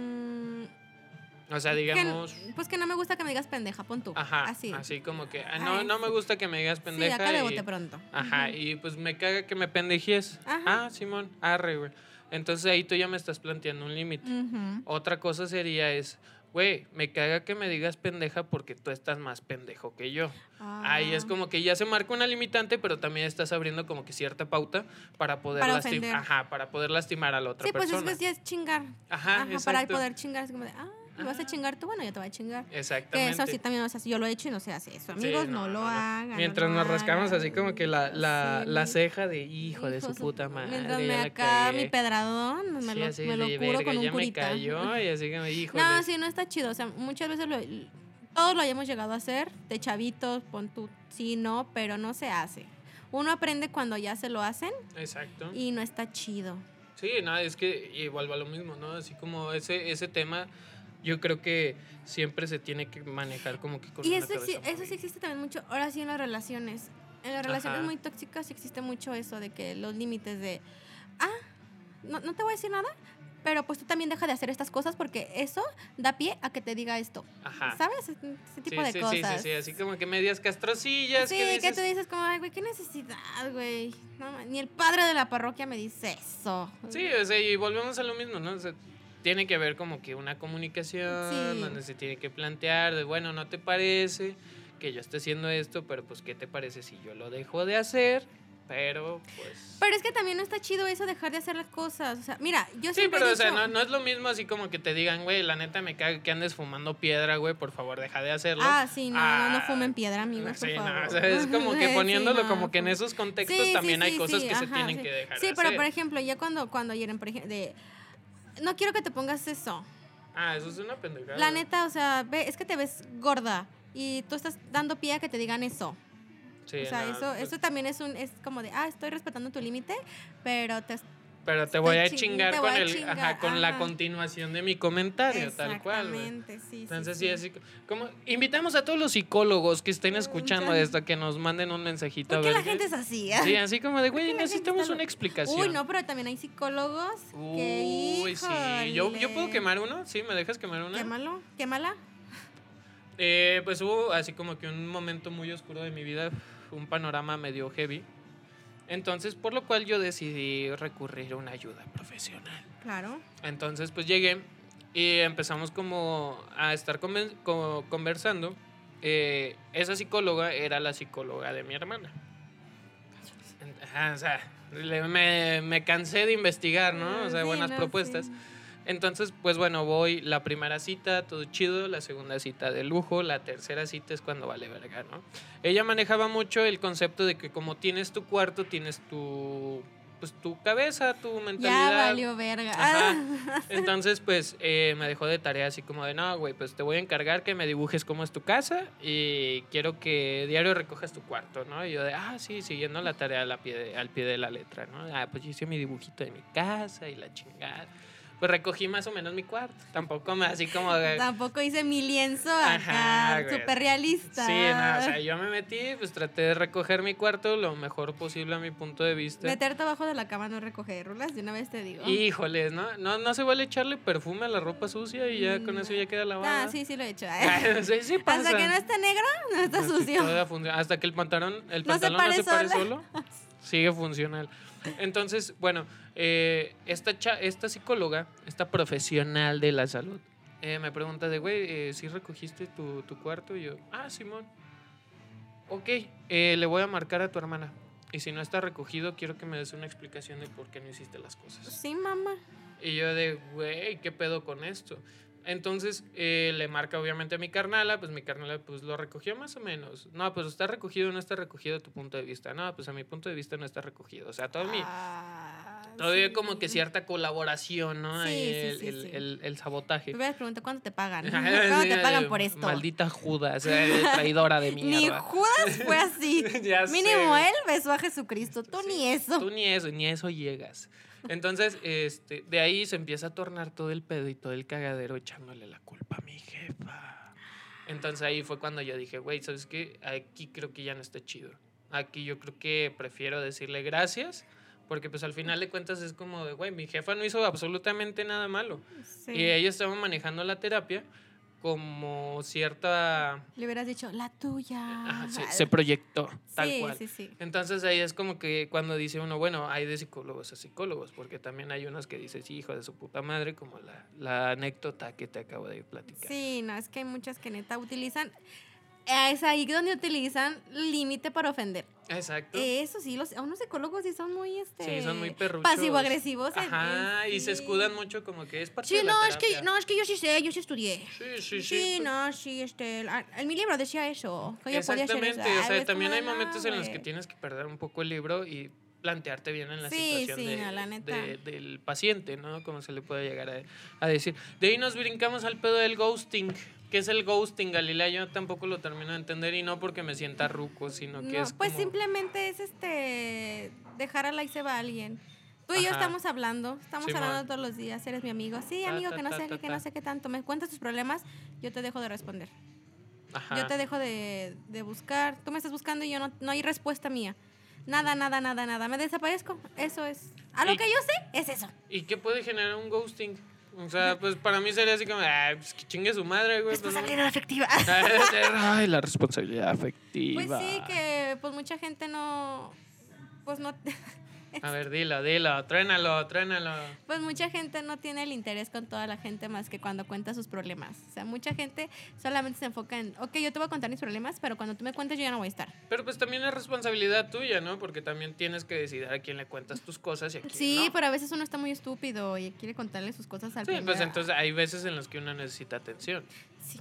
O sea, que- digamos, pues que no me gusta que me digas pendeja, pon tú. ajá, Así. así, como que ah, no, Ay, no me gusta que me digas pendeja. sí, acá y- bote pronto. Ajá, y pues me caga que me pendejíes. Ajá. Ah, Simón, arre, güey. Entonces ahí tú ya me estás planteando un límite. Ujú. Otra cosa sería es, güey, me caga que me digas pendeja porque tú estás más pendejo que yo. Ahí es Ah. como que ya se marca una limitante, pero también estás abriendo como que cierta pauta para poder Para lastim- ofender. Ajá, para poder lastimar a la otra Sí, pues es, ya es chingar. Ajá, para exacto. poder chingar. Es como de, ah, ¿me vas a chingar tú? Bueno, yo te voy a chingar. Que Exactamente. eso sí también, o sea, si yo lo he hecho y no se hace eso. Sí, Amigos, no, lo hagan. no Mientras lo nos rascamos hagan. así como que la, la, Sí, la ceja de hijo de su Hijo, puta madre. Mientras me acá mi cagué". pedradón, me lo, así me lo curo verga, con un ya me curita. cayó y así como, hijo No, sí, no está chido. O sea, muchas veces lo, todos lo hayamos llegado a hacer, de chavitos, pon tú, sí, no, pero no se hace. Uno aprende cuando ya se lo hacen Exacto. y no está chido. Sí, no, es que igual va lo mismo, ¿no? Así como ese, ese tema, yo creo que siempre se tiene que manejar como que con Y una eso, cabeza eso sí existe también mucho, ahora sí en las relaciones. En las relaciones Ajá. muy tóxicas existe mucho eso de que los límites de, ah, no, no te voy a decir nada, pero pues tú también deja de hacer estas cosas porque eso da pie a que te diga esto. Ajá. ¿Sabes? Ese tipo sí, de sí, cosas. Sí, sí, sí, así como que medias castrosillas. Sí, que que, dices, tú dices como, ay, güey, qué necesidad, güey. No, ni el padre de la parroquia me dice eso. Sí, o sea, y volvemos a lo mismo, ¿no? O sea, tiene que haber como que una comunicación Sí. donde se tiene que plantear de, bueno, ¿no te parece que yo esté haciendo esto? Pero pues, ¿qué te parece si yo lo dejo de hacer? Pero, pues... Pero es que también no está chido eso dejar de hacer las cosas. O sea, mira, yo Sí, pero he o sea, no, no es lo mismo así como que te digan, güey, la neta me caga que andes fumando piedra, güey, por favor, deja de hacerlo. Ah, sí, no, no, no Ah, fumen piedra, amigos, por Sí, no, favor. o sea, es como que <laughs> poniéndolo no, como que en esos contextos Sí, también hay cosas que se tienen que dejar Sí, de pero hacer. por ejemplo, ya cuando, cuando hieren, por ejemplo, de... No quiero que te pongas eso. Ah, eso es una pendejada. La neta, o sea, ve, es que te ves gorda y tú estás dando pie a que te digan eso. Sí, o sea, no, eso, pues, eso también es un, es como de, ah, estoy respetando tu límite, pero te Pero te voy a chingar con, el, chingar, ajá, con la continuación de mi comentario, tal cual. Exactamente, sí, sí, Entonces, sí. sí, así como invitamos a todos los psicólogos que estén escuchando ya. esto que nos manden un mensajito. a ¿Por qué ver la gente es así? Sí, así como de, ¿Por qué güey, necesitamos una explicación. Uy, no, pero también hay psicólogos que, Uy, sí. Yo, yo puedo quemar uno, sí, ¿me dejas quemar una? Quémalo, quémala. Eh, pues hubo así como que un momento muy oscuro de mi vida, un panorama medio heavy. Entonces, por lo cual yo decidí recurrir a una ayuda profesional. Claro. Entonces, pues llegué y empezamos como a estar conven- co- conversando. Eh, esa psicóloga era la psicóloga de mi hermana. Ajá, o sea, le- me, me cansé de investigar, ¿no? O sea, Sí, buenas no, propuestas. sí. Entonces, pues bueno, voy la primera cita, todo chido, la segunda cita de lujo, la tercera cita es cuando vale verga, ¿no? Ella manejaba mucho el concepto de que como tienes tu cuarto, tienes tu pues tu cabeza, tu Ya mentalidad. valió verga. Ajá. <laughs> Entonces, pues eh, me dejó de tarea así como de, no, güey, pues te voy a encargar que me dibujes cómo es tu casa y quiero que diario recojas tu cuarto, ¿no? Y yo de, ah, sí, siguiendo la tarea al pie de, al pie de la letra, ¿no? Ah, pues yo hice mi dibujito de mi casa y la chingada. Pues recogí más o menos mi cuarto. Tampoco me así como de... Tampoco hice mi lienzo acá, súper realista. Sí, no, o sea, yo me metí, pues traté de recoger mi cuarto lo mejor posible a mi punto de vista. Meterte abajo de la cama no recoger rulas, de una vez te digo. Híjoles, ¿no? ¿no? No se vale echarle perfume a la ropa sucia y ya con eso ya queda lavada. Ah, sí, sí lo he hecho. <laughs> sí, sí pasa. Hasta que no esté negro, no está sucio. Hasta que el pantalón, el No se pantalón no se pare solo, sigue funcional. Entonces, bueno, eh, esta, cha- esta psicóloga, esta profesional de la salud, eh, me pregunta de, güey, eh, ¿sí recogiste tu, tu cuarto? Y yo, ah, Simón. Ok, eh, le voy a marcar a tu hermana. Y si no está recogido, quiero que me des una explicación de por qué no hiciste las cosas. Sí, mamá. Y yo de, güey, ¿qué pedo con esto? Entonces eh, le marca obviamente a mi carnala, pues mi carnala pues lo recogió más o menos. No, pues está recogido o no está recogido a tu punto de vista. No, pues a mi punto de vista no está recogido. O sea, todo mi, Ah, todavía sí. como que cierta colaboración, ¿no? Sí, el, sí, el- el- el sabotaje. Me preguntado cuánto te pagan. <laughs> ¿Cuánto te pagan por esto? Maldita Judas, eh, traidora de <laughs> Ni mierda. Judas fue así. <laughs> Ya Mínimo él besó a Jesucristo. Tú ni eso. Tú ni eso, ni eso llegas. Entonces, este, de ahí se empieza a tornar todo el pedo y todo el cagadero echándole la culpa a mi jefa. Entonces ahí fue cuando yo dije, güey, ¿sabes qué? Aquí creo que ya no está chido. Aquí yo creo que prefiero decirle gracias, porque pues al final de cuentas es como de, güey, mi jefa no hizo absolutamente nada malo. Sí. Y ella estaba manejando la terapia como cierta... Le hubieras dicho, la tuya. se, se proyectó, tal sí, cual. sí, sí. Entonces ahí es como que cuando dice uno, bueno, hay de psicólogos a psicólogos, porque también hay unos que dices, sí, hijo de su puta madre, como la, la anécdota que te acabo de platicar. Sí, no, es que hay muchas que neta utilizan. Es ahí donde utilizan límite para ofender. Exacto. Eso sí, los, unos psicólogos sí son muy este sí, son muy perruchos. pasivo-agresivos. Ajá, en- y se escudan mucho como que es parte Sí, de la no, es que, no, es que yo sí sé, yo sí estudié. Sí, sí, sí. Sí, pues, no, sí, este, en mi libro decía eso, que yo podía hacer Exactamente, eso. o sea, también hay no, momentos en los que tienes que perder un poco el libro y plantearte bien en la Sí, situación sí, de- no, la neta. de- del paciente, ¿no? Como se le puede llegar a, a decir. De ahí nos brincamos al pedo del ghosting. ¿Qué es el ghosting, Galilea? Yo tampoco lo termino de entender y no porque me sienta ruco, sino que No, es pues como- simplemente es este dejar a la y se va alguien. Tú y yo Ajá. estamos hablando, estamos hablando todos los días, eres mi amigo. Sí, amigo, ta, que no sé ta, que no sé qué tanto. Me cuentas tus problemas, yo te dejo de responder. Ajá. Yo te dejo de, de buscar. Tú me estás buscando y yo no, no hay respuesta mía. Nada, nada, nada, nada. Me desaparezco. Eso es. A lo que yo sé, es eso. ¿Y qué puede generar un ghosting? O sea, pues para mí sería así como, ay, pues que chingue su madre, güey. pues, no". Responsabilidad afectiva. <laughs> Ay, la responsabilidad afectiva. Pues sí, que pues mucha gente no. Pues no. <laughs> A ver, dilo, dilo, trénalo, trénalo. Pues mucha gente no tiene el interés con toda la gente más que cuando cuenta sus problemas. O sea, mucha gente solamente se enfoca en, ok, yo te voy a contar mis problemas, pero cuando tú me cuentes yo ya no voy a estar. Pero pues también es responsabilidad tuya, ¿no? Porque también tienes que decidir a quién le cuentas tus cosas y a quién Sí, no. pero a veces uno está muy estúpido y quiere contarle sus cosas al Sí, primer- pues entonces hay veces en las que uno necesita atención. Sí.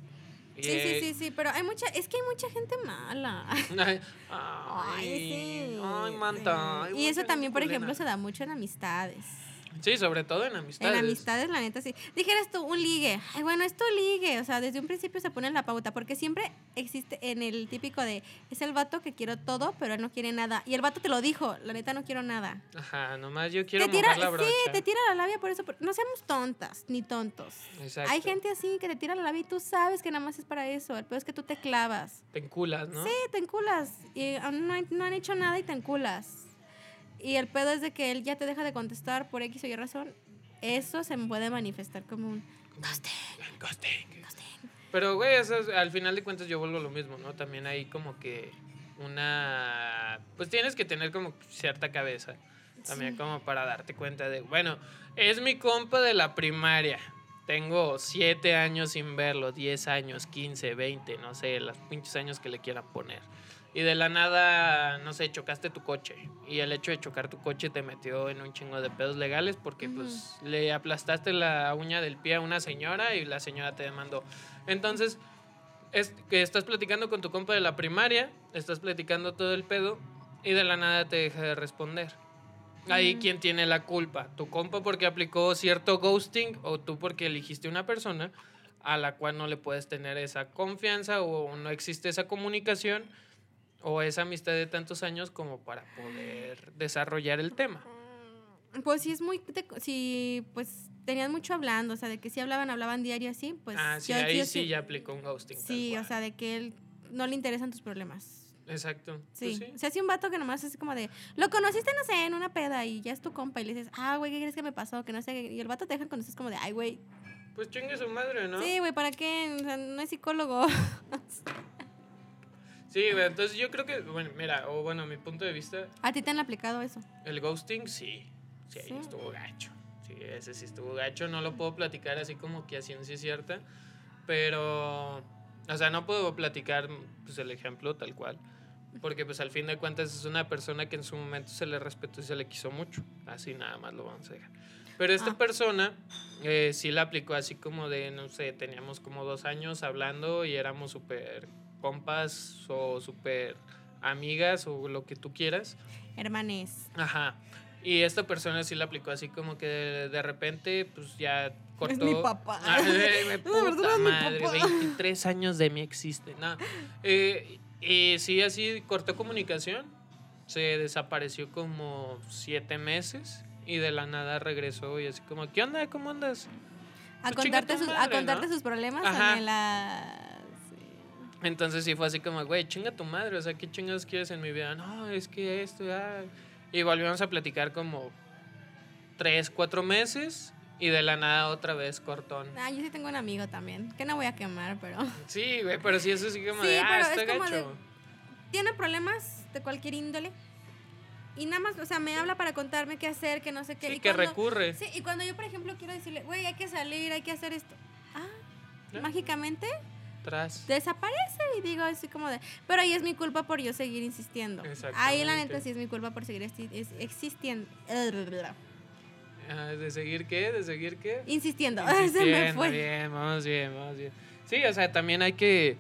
Sí, sí, sí, sí, pero hay mucha, es que hay mucha gente mala. Ay, <laughs> Ay, sí. Ay, manta. ay, Y eso también, por ejemplo, se da mucho en amistades. Sí, sobre todo en amistades. En amistades, la neta, sí. Dijeras tú, un ligue. Ay, bueno, es tu ligue. O sea, desde un principio se pone en la pauta. Porque siempre existe en el típico de, es el vato que quiero todo, pero él no quiere nada. Y el vato te lo dijo, la neta no quiero nada. Ajá, nomás yo quiero te tira, mojar la brocha. sí, te tira la labia por eso. por- No seamos tontas ni tontos. Exacto. Hay gente así que te tira la labia y tú sabes que nada más es para eso. El peor es que tú te clavas. Te enculas, ¿no? Sí, te enculas. Y no, no han hecho nada y te enculas. Y el pedo es de que él ya te deja de contestar por X o Y razón. Eso se puede manifestar como un ghosting, Ghosting. ghosting. Pero, güey, eso es- al final de cuentas yo vuelvo a lo mismo, ¿no? También hay como que una... Pues tienes que tener como cierta cabeza. También Sí. como para darte cuenta de, bueno, es mi compa de la primaria. Tengo siete años sin verlo, 10 años, 15, 20, no sé, los pinches años que le quieran poner. Y de la nada, no sé, chocaste tu coche. Y el hecho de chocar tu coche te metió en un chingo de pedos legales porque Ujú. pues le aplastaste la uña del pie a una señora y la señora te demandó. Entonces, es que estás platicando con tu compa de la primaria, estás platicando todo el pedo y de la nada te deja de responder. Ahí Ujú. quién tiene la culpa, tu compa porque aplicó cierto ghosting o tú porque eligiste una persona a la cual no le puedes tener esa confianza o no existe esa comunicación o esa amistad de tantos años como para poder desarrollar el tema. Pues sí es muy... de- si pues tenían mucho hablando, o sea, de que si hablaban, hablaban diario así, pues... ah, sí, yo- ahí yo sí ya aplicó un ghosting. Sí, o sea, de que él no le interesan tus problemas. Exacto. Sí. Pues O sea, si un vato que nomás es como de, lo conociste, no sé, en una peda y ya es tu compa y le dices, ah, güey, ¿qué crees que me pasó? Que no sé, y el vato te deja cuando estás como de, ay, güey, Pues chingue su madre, ¿no? sí, güey, ¿para qué? O sea, no es psicólogo. <laughs> Sí, güey, entonces yo creo que, bueno, mira, o bueno, mi punto de vista, ¿A ti te han aplicado eso? el ghosting sí, sí, Sí. estuvo gacho. Sí, ese sí estuvo gacho, no lo puedo platicar así como que a ciencia cierta, pero, o sea, no puedo platicar pues el ejemplo tal cual, porque pues al fin de cuentas es una persona que en su momento se le respetó y se le quiso mucho, así nada más lo vamos a dejar. Pero esta Ah. persona eh, sí la aplicó así como de, no sé, teníamos como dos años hablando y éramos súper compas o súper amigas o lo que tú quieras. Hermanes. Ajá. Y esta persona sí la aplicó así como que de, de repente, pues ya cortó. mi papá. Güey, <laughs> La puta es mi madre, papá. 23 años de mí existe. No. Eh, y sí, así cortó comunicación. Se desapareció como siete meses y de la nada regresó y así como, ¿qué onda? ¿Cómo andas? A Pues contarte, sus, a madre, contarte ¿no? sus problemas en la... Entonces sí fue así como, güey, chinga tu madre, o sea, ¿qué chingados quieres en mi vida? No, es que esto, ah. Y volvimos a platicar como tres, cuatro meses y de la nada otra vez cortón. Ah, yo sí tengo un amigo también, que no voy a quemar, pero... <laughs> Sí, güey, pero sí, eso sí como Sí, de, ah, está es gacho. de- tiene problemas de cualquier índole. Y nada más, o sea, me habla para contarme qué hacer, que no sé qué. Sí, y que cuando- recurre. Sí, y cuando yo, por ejemplo, quiero decirle, güey, hay que salir, hay que hacer esto. Ah, Ya. mágicamente Desaparece y digo así como de... Pero ahí es mi culpa por yo seguir insistiendo. Ahí la neta sí es mi culpa por seguir existiendo. Ah, ¿De seguir qué? ¿De seguir qué? Insistiendo. <laughs> Se me Insistiendo, fue. Bien, vamos bien, vamos bien. Sí, o sea, también hay que.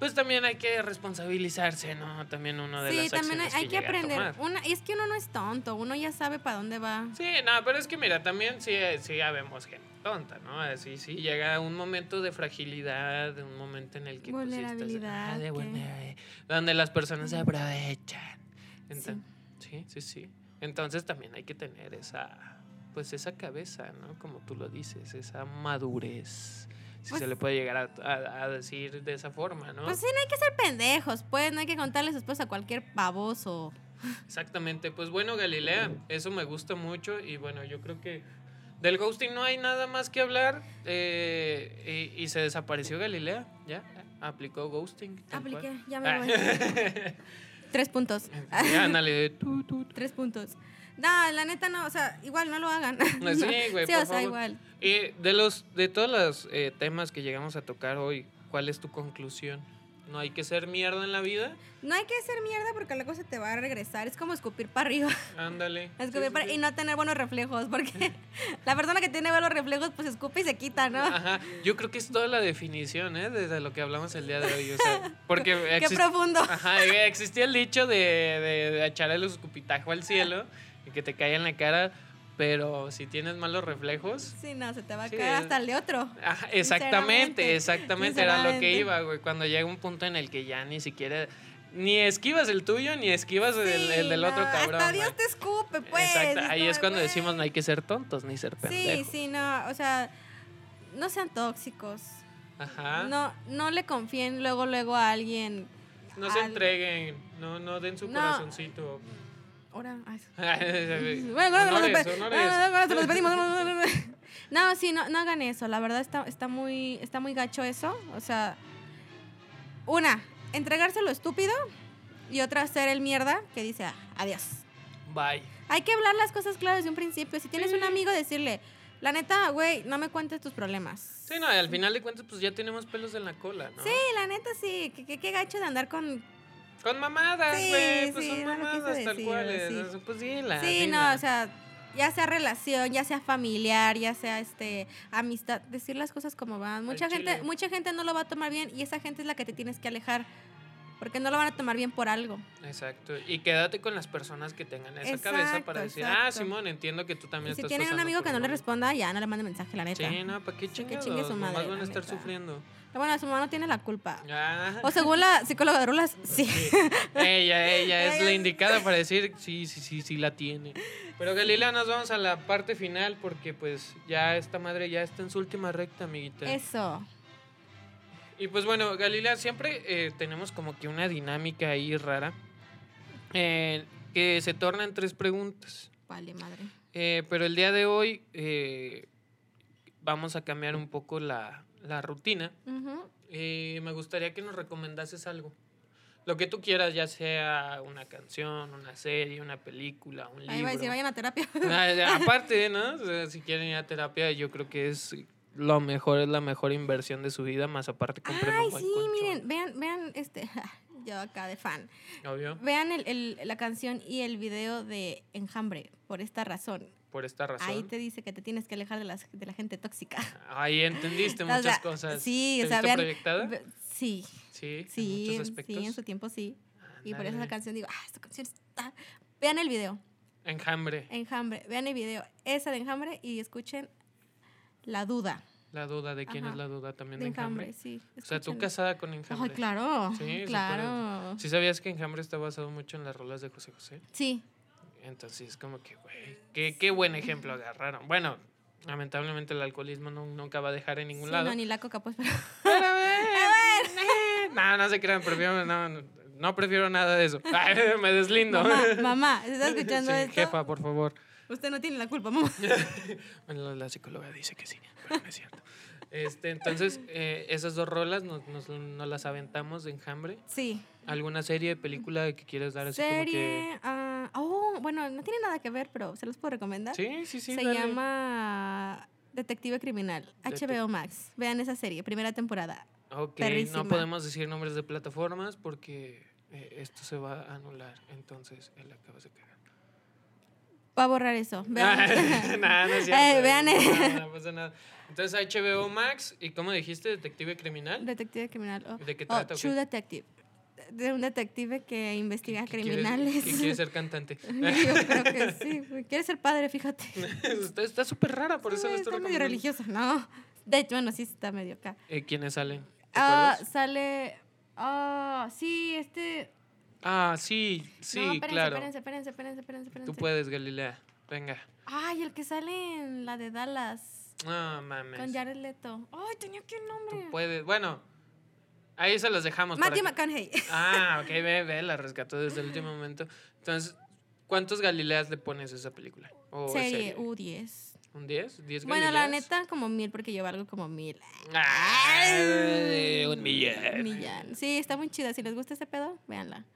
Pues también hay que responsabilizarse, ¿no? También uno de Sí, las también hay, acciones hay que aprender. Una, y es que uno no es tonto, uno ya sabe para dónde va. Sí, no, pero es que mira, también sí, sí ya vemos gente tonta, ¿no? Así sí llega un momento de fragilidad, un momento en el que pues, sí estás- ah, de que- vulner- donde las personas se aprovechan. Enton- sí, sí, sí. Entonces también hay que tener esa pues esa cabeza, ¿no? Como tú lo dices, esa madurez. Si Pues- se le puede llegar a, a- a decir de esa forma, ¿no? Pues sí, no hay que ser pendejos, pues, no hay que contarle sus cosas a cualquier baboso. Exactamente, pues bueno, Galilea, eso me gusta mucho y bueno, yo creo que del ghosting no hay nada más que hablar eh, y, y se desapareció Galilea, ya, aplicó ghosting. cual. Apliqué, ya me voy. <laughs> Tres puntos. Ya, ándale. Tres puntos. No, la neta no, o sea, igual no lo hagan. <laughs> Sí, güey, Sí, por o sea, favor. igual. Y de los de todos los eh, temas que llegamos a tocar hoy, ¿cuál es tu conclusión? ¿No hay que ser mierda en la vida? No hay que hacer mierda porque luego se te va a regresar. Es como escupir para arriba. Ándale. <laughs> Escupir Sí, para- sí. Y no tener buenos reflejos. Porque <laughs> la persona que tiene buenos reflejos, pues escupe y se quita, ¿no? Ajá, yo creo que es toda la definición, ¿eh? De, de lo que hablamos el día de hoy, o sea, porque Qué profundo. Ajá, existía el dicho de, de, de echar el escupitajo al cielo que te caiga en la cara, pero si tienes malos reflejos... Sí, no, se te va a Sí, caer hasta el de otro. Ajá, exactamente, exactamente, era lo que iba, güey, cuando llega un punto en el que ya ni siquiera... Ni esquivas el tuyo, ni esquivas el, Sí, el del otro cabrón. Hasta Dios güey. te escupe, pues. Exacto, ahí es cuando güey. decimos no hay que ser tontos ni ser Sí, pendejos. sí, no, o sea, no sean tóxicos. Ajá. No, no le confíen luego, luego a alguien. No se entreguen, no, no den su No. corazoncito. Ahora, bueno, despedimos. No, sí, no, no hagan eso. La verdad está, está muy, está muy gacho eso. O sea, una, entregarse lo estúpido y otra, ser el mierda que dice "Ah, adiós. Bye. Hay que hablar las cosas claras desde un principio. Si tienes un amigo, decirle, la neta, güey, no me cuentes tus problemas. Sí, no, y al final de cuentas, pues ya tenemos pelos en la cola, ¿no? Sí, la neta sí. Que, que- qué gacho de andar con. Con mamadas, Sí, güey. pues sí, son no mamadas tal cual. sí. Pues. Sí, dila. no, o sea, ya sea relación, ya sea familiar, ya sea este amistad, decir las cosas como van. Mucha gente, chile. mucha gente no lo va a tomar bien y esa gente es la que te tienes que alejar. Porque no lo van a tomar bien por algo. Exacto. Y quédate con las personas que tengan esa cabeza para decir, ah. Simón, entiendo que tú también Y si estás tienen un amigo que no le momento". responda, ya no le manden mensaje, la neta. Sí, no, ¿para qué que chingados? chingue su Nomás madre, van a la estar neta. sufriendo. Bueno, su mamá no tiene la culpa. Ah. O según la psicóloga de Rulas, sí. Sí. Ella, ella es la indicada para decir sí, sí, sí, sí la tiene. Pero Galilea, nos vamos a la parte final porque pues ya esta madre ya está en su última recta, amiguita. Eso. Y pues bueno, Galilea, siempre eh, tenemos como que una dinámica ahí rara eh, que se torna en tres preguntas. Vale, madre. Eh, pero el día de hoy vamos a cambiar un poco la, la rutina. Ujú. Eh, me gustaría que nos recomendases algo. Lo que tú quieras, ya sea una canción, una serie, una película, un libro. Ahí va a decir, vayan a terapia. <laughs> Ah, Aparte, ¿no? O sea, si quieren ir a terapia, yo creo que es lo mejor, es la mejor inversión de su vida, más aparte compren Ay, un buen sí, colchón. miren, vean, vean este. <laughs> Yo acá de fan. Obvio, Vean el, el- la canción y el video de Enjambre, por esta razón. Por esta razón. Ahí te dice que te tienes que alejar de, las, de la gente tóxica. Ahí entendiste <laughs> O muchas sea, cosas. Sí, ¿Te o sea, viste vean. proyectada? Sí, Sí, sí, en sí, en su tiempo sí. Y por eso la canción digo, ah, esta canción está. Vean el video, Enjambre, Enjambre. Vean el video, esa de Enjambre y escuchen La Duda la duda de quién Ajá. es la duda también de de Enjambre. Enjambre, sí. O sea, tú casada con Enjambre. Ay, claro. Sí, claro. ¿Sí sabías que Enjambre está basado mucho en las rolas de José José? Sí, Entonces, como que, güey, qué, qué buen ejemplo agarraron. Bueno, lamentablemente el alcoholismo no- nunca va a dejar en ningún sí, lado. no, ni la coca, pues, pero. <laughs> Pero, eh, <laughs> eh, no, no se crean, prefiero, no, no, no prefiero nada de eso. <laughs> Ay, me deslindo. Mamá, mamá, ¿estás escuchando Sí, esto? jefa, por favor. Usted no tiene la culpa, mamá. Bueno, la, psicóloga dice que sí, pero no es cierto. Este, entonces, eh, esas dos rolas nos, nos- nos las aventamos de enjambre. Sí. ¿Alguna serie, película que quieres dar así como que...? Serie. Oh, bueno, no tiene nada que ver, pero se los puedo recomendar. Sí, sí, sí. Se dale. llama Detective Criminal. HBO Max. Vean esa serie, primera temporada. Ok, perrísima. no podemos decir nombres de plataformas porque eh, esto se va a anular. Entonces, él acaba de cagar. Va a borrar eso. <laughs> Vean. Nah, no es cierto. <laughs> Eh, vean, No, no pasa nada. Entonces, HBO Max, ¿y cómo dijiste? ¿Detective criminal? Detective Criminal. oh. ¿De qué Oh, trata? o qué? True Detective. De un detective que investiga ¿Que quiere- criminales. Que quiere ser cantante. <laughs> Yo creo que sí. Quiere ser padre, fíjate. <laughs> está súper rara, por eso lo estoy está medio religiosa, ¿no? De hecho, bueno, sí está medio acá. Eh, ¿Quiénes salen? ¿Te Ah, sale. Ah, sí, este. Ah, sí, sí, no, espérense, claro. espérense, espérense, espérense, espérense, espérense. Tú puedes, Galilea. Venga. Ay, el que sale en la de Dallas. No mames. Con Jared Leto. Ay, tenía que el nombre. Tú puedes. Bueno, Ahí se las dejamos. para Matthew que- McConaughey. Ah, ok, <laughs> ve, ve, la rescató desde el último momento. Entonces, ¿cuántos Galileas le pones a esa película? ¿O Serie serie? U10. ¿Un 10? ¿10 Bueno, la neta, como mil, porque yo valgo como mil. Ay, un millón. Millán. Sí, está muy chida. Si les gusta ese pedo, véanla.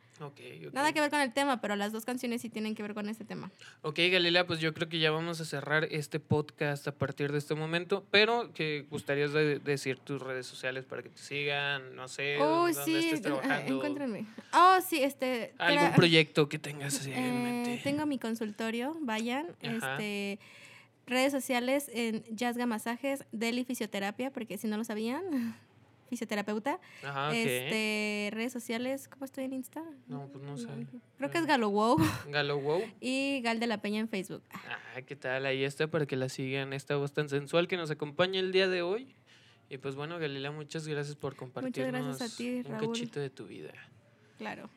Nada que ver con el tema, pero las dos canciones sí tienen que ver con este tema. Ok, Galilea, pues yo creo que ya vamos a cerrar este podcast a partir de este momento, pero que gustaría de- decir tus redes sociales para que te sigan, no sé, Oh, dónde sí, estés trabajando. encuéntrenme. Oh, sí, este. Algún proyecto que tengas así en eh, mente. tengo mi consultorio, vayan. Ajá. Este. Redes sociales en Yazga Masajes, Deli Fisioterapia, porque si no lo sabían, <laughs> fisioterapeuta. Ajá, ok. Este, redes sociales, ¿cómo estoy en Insta? No, pues no sé. Creo que es Galo Wow <laughs> Galo Wow. y Gal de la Peña en Facebook. Ah, ¿qué tal? Ahí está para que la sigan. Esta voz tan sensual que nos acompaña el día de hoy. Y pues bueno, Galilea, muchas gracias por compartirnos gracias a ti, un cachito de tu vida. Claro.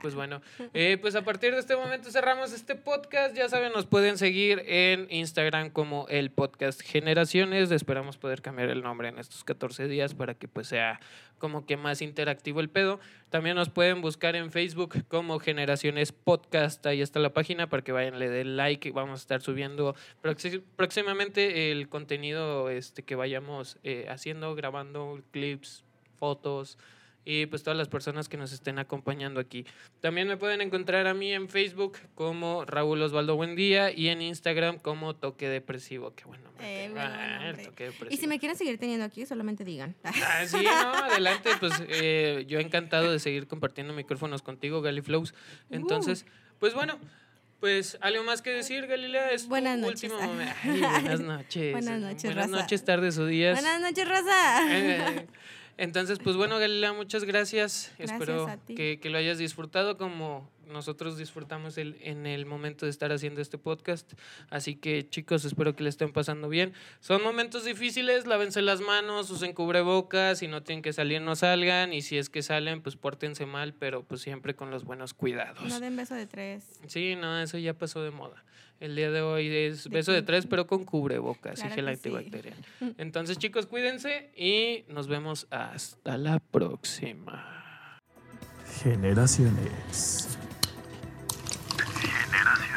Pues bueno, <laughs> eh, pues a partir de este momento cerramos este podcast. Ya saben, nos pueden seguir en Instagram como el podcast Generaciones. Esperamos poder cambiar el nombre en estos 14 días para que pues sea como que más interactivo el pedo. También nos pueden buscar en Facebook como Generaciones Podcast. Ahí está la página para que vayan, le den like. Vamos a estar subiendo próximamente el contenido este, que vayamos eh, haciendo, grabando clips, fotos y pues todas las personas que nos estén acompañando aquí. También me pueden encontrar a mí en Facebook como Raúl Osvaldo Buendía y en Instagram como Toque Depresivo. Qué bueno. Eh, nombre. Toque Depresivo. Y si me quieren seguir teniendo aquí, solamente digan. <laughs> Ah, sí, no, adelante, pues eh, yo encantado de seguir compartiendo micrófonos contigo, Galiflows. Entonces, pues bueno, pues algo más que decir, Galilea, es tu Buenas noches. último momento. <laughs> Ay, buenas noches. Buenas noches, Buenas raza. noches, tardes o días. Buenas noches, Rosa. Eh, Entonces, pues bueno, Galilea, muchas gracias. Gracias Espero que lo hayas disfrutado como nosotros disfrutamos el, en el momento de estar haciendo este podcast. Así que, chicos, espero que le estén pasando bien. Son momentos difíciles, lávense las manos, usen cubrebocas, si no tienen que salir, no salgan. Y si es que salen, pues pórtense mal, pero pues siempre con los buenos cuidados. No den beso de tres. Sí, no, eso ya pasó de moda. El día de hoy es beso de tres, pero con cubrebocas y Claro gel que sí. antibacterial. <laughs> Entonces, chicos, cuídense y nos vemos hasta la próxima. Generaciones generación.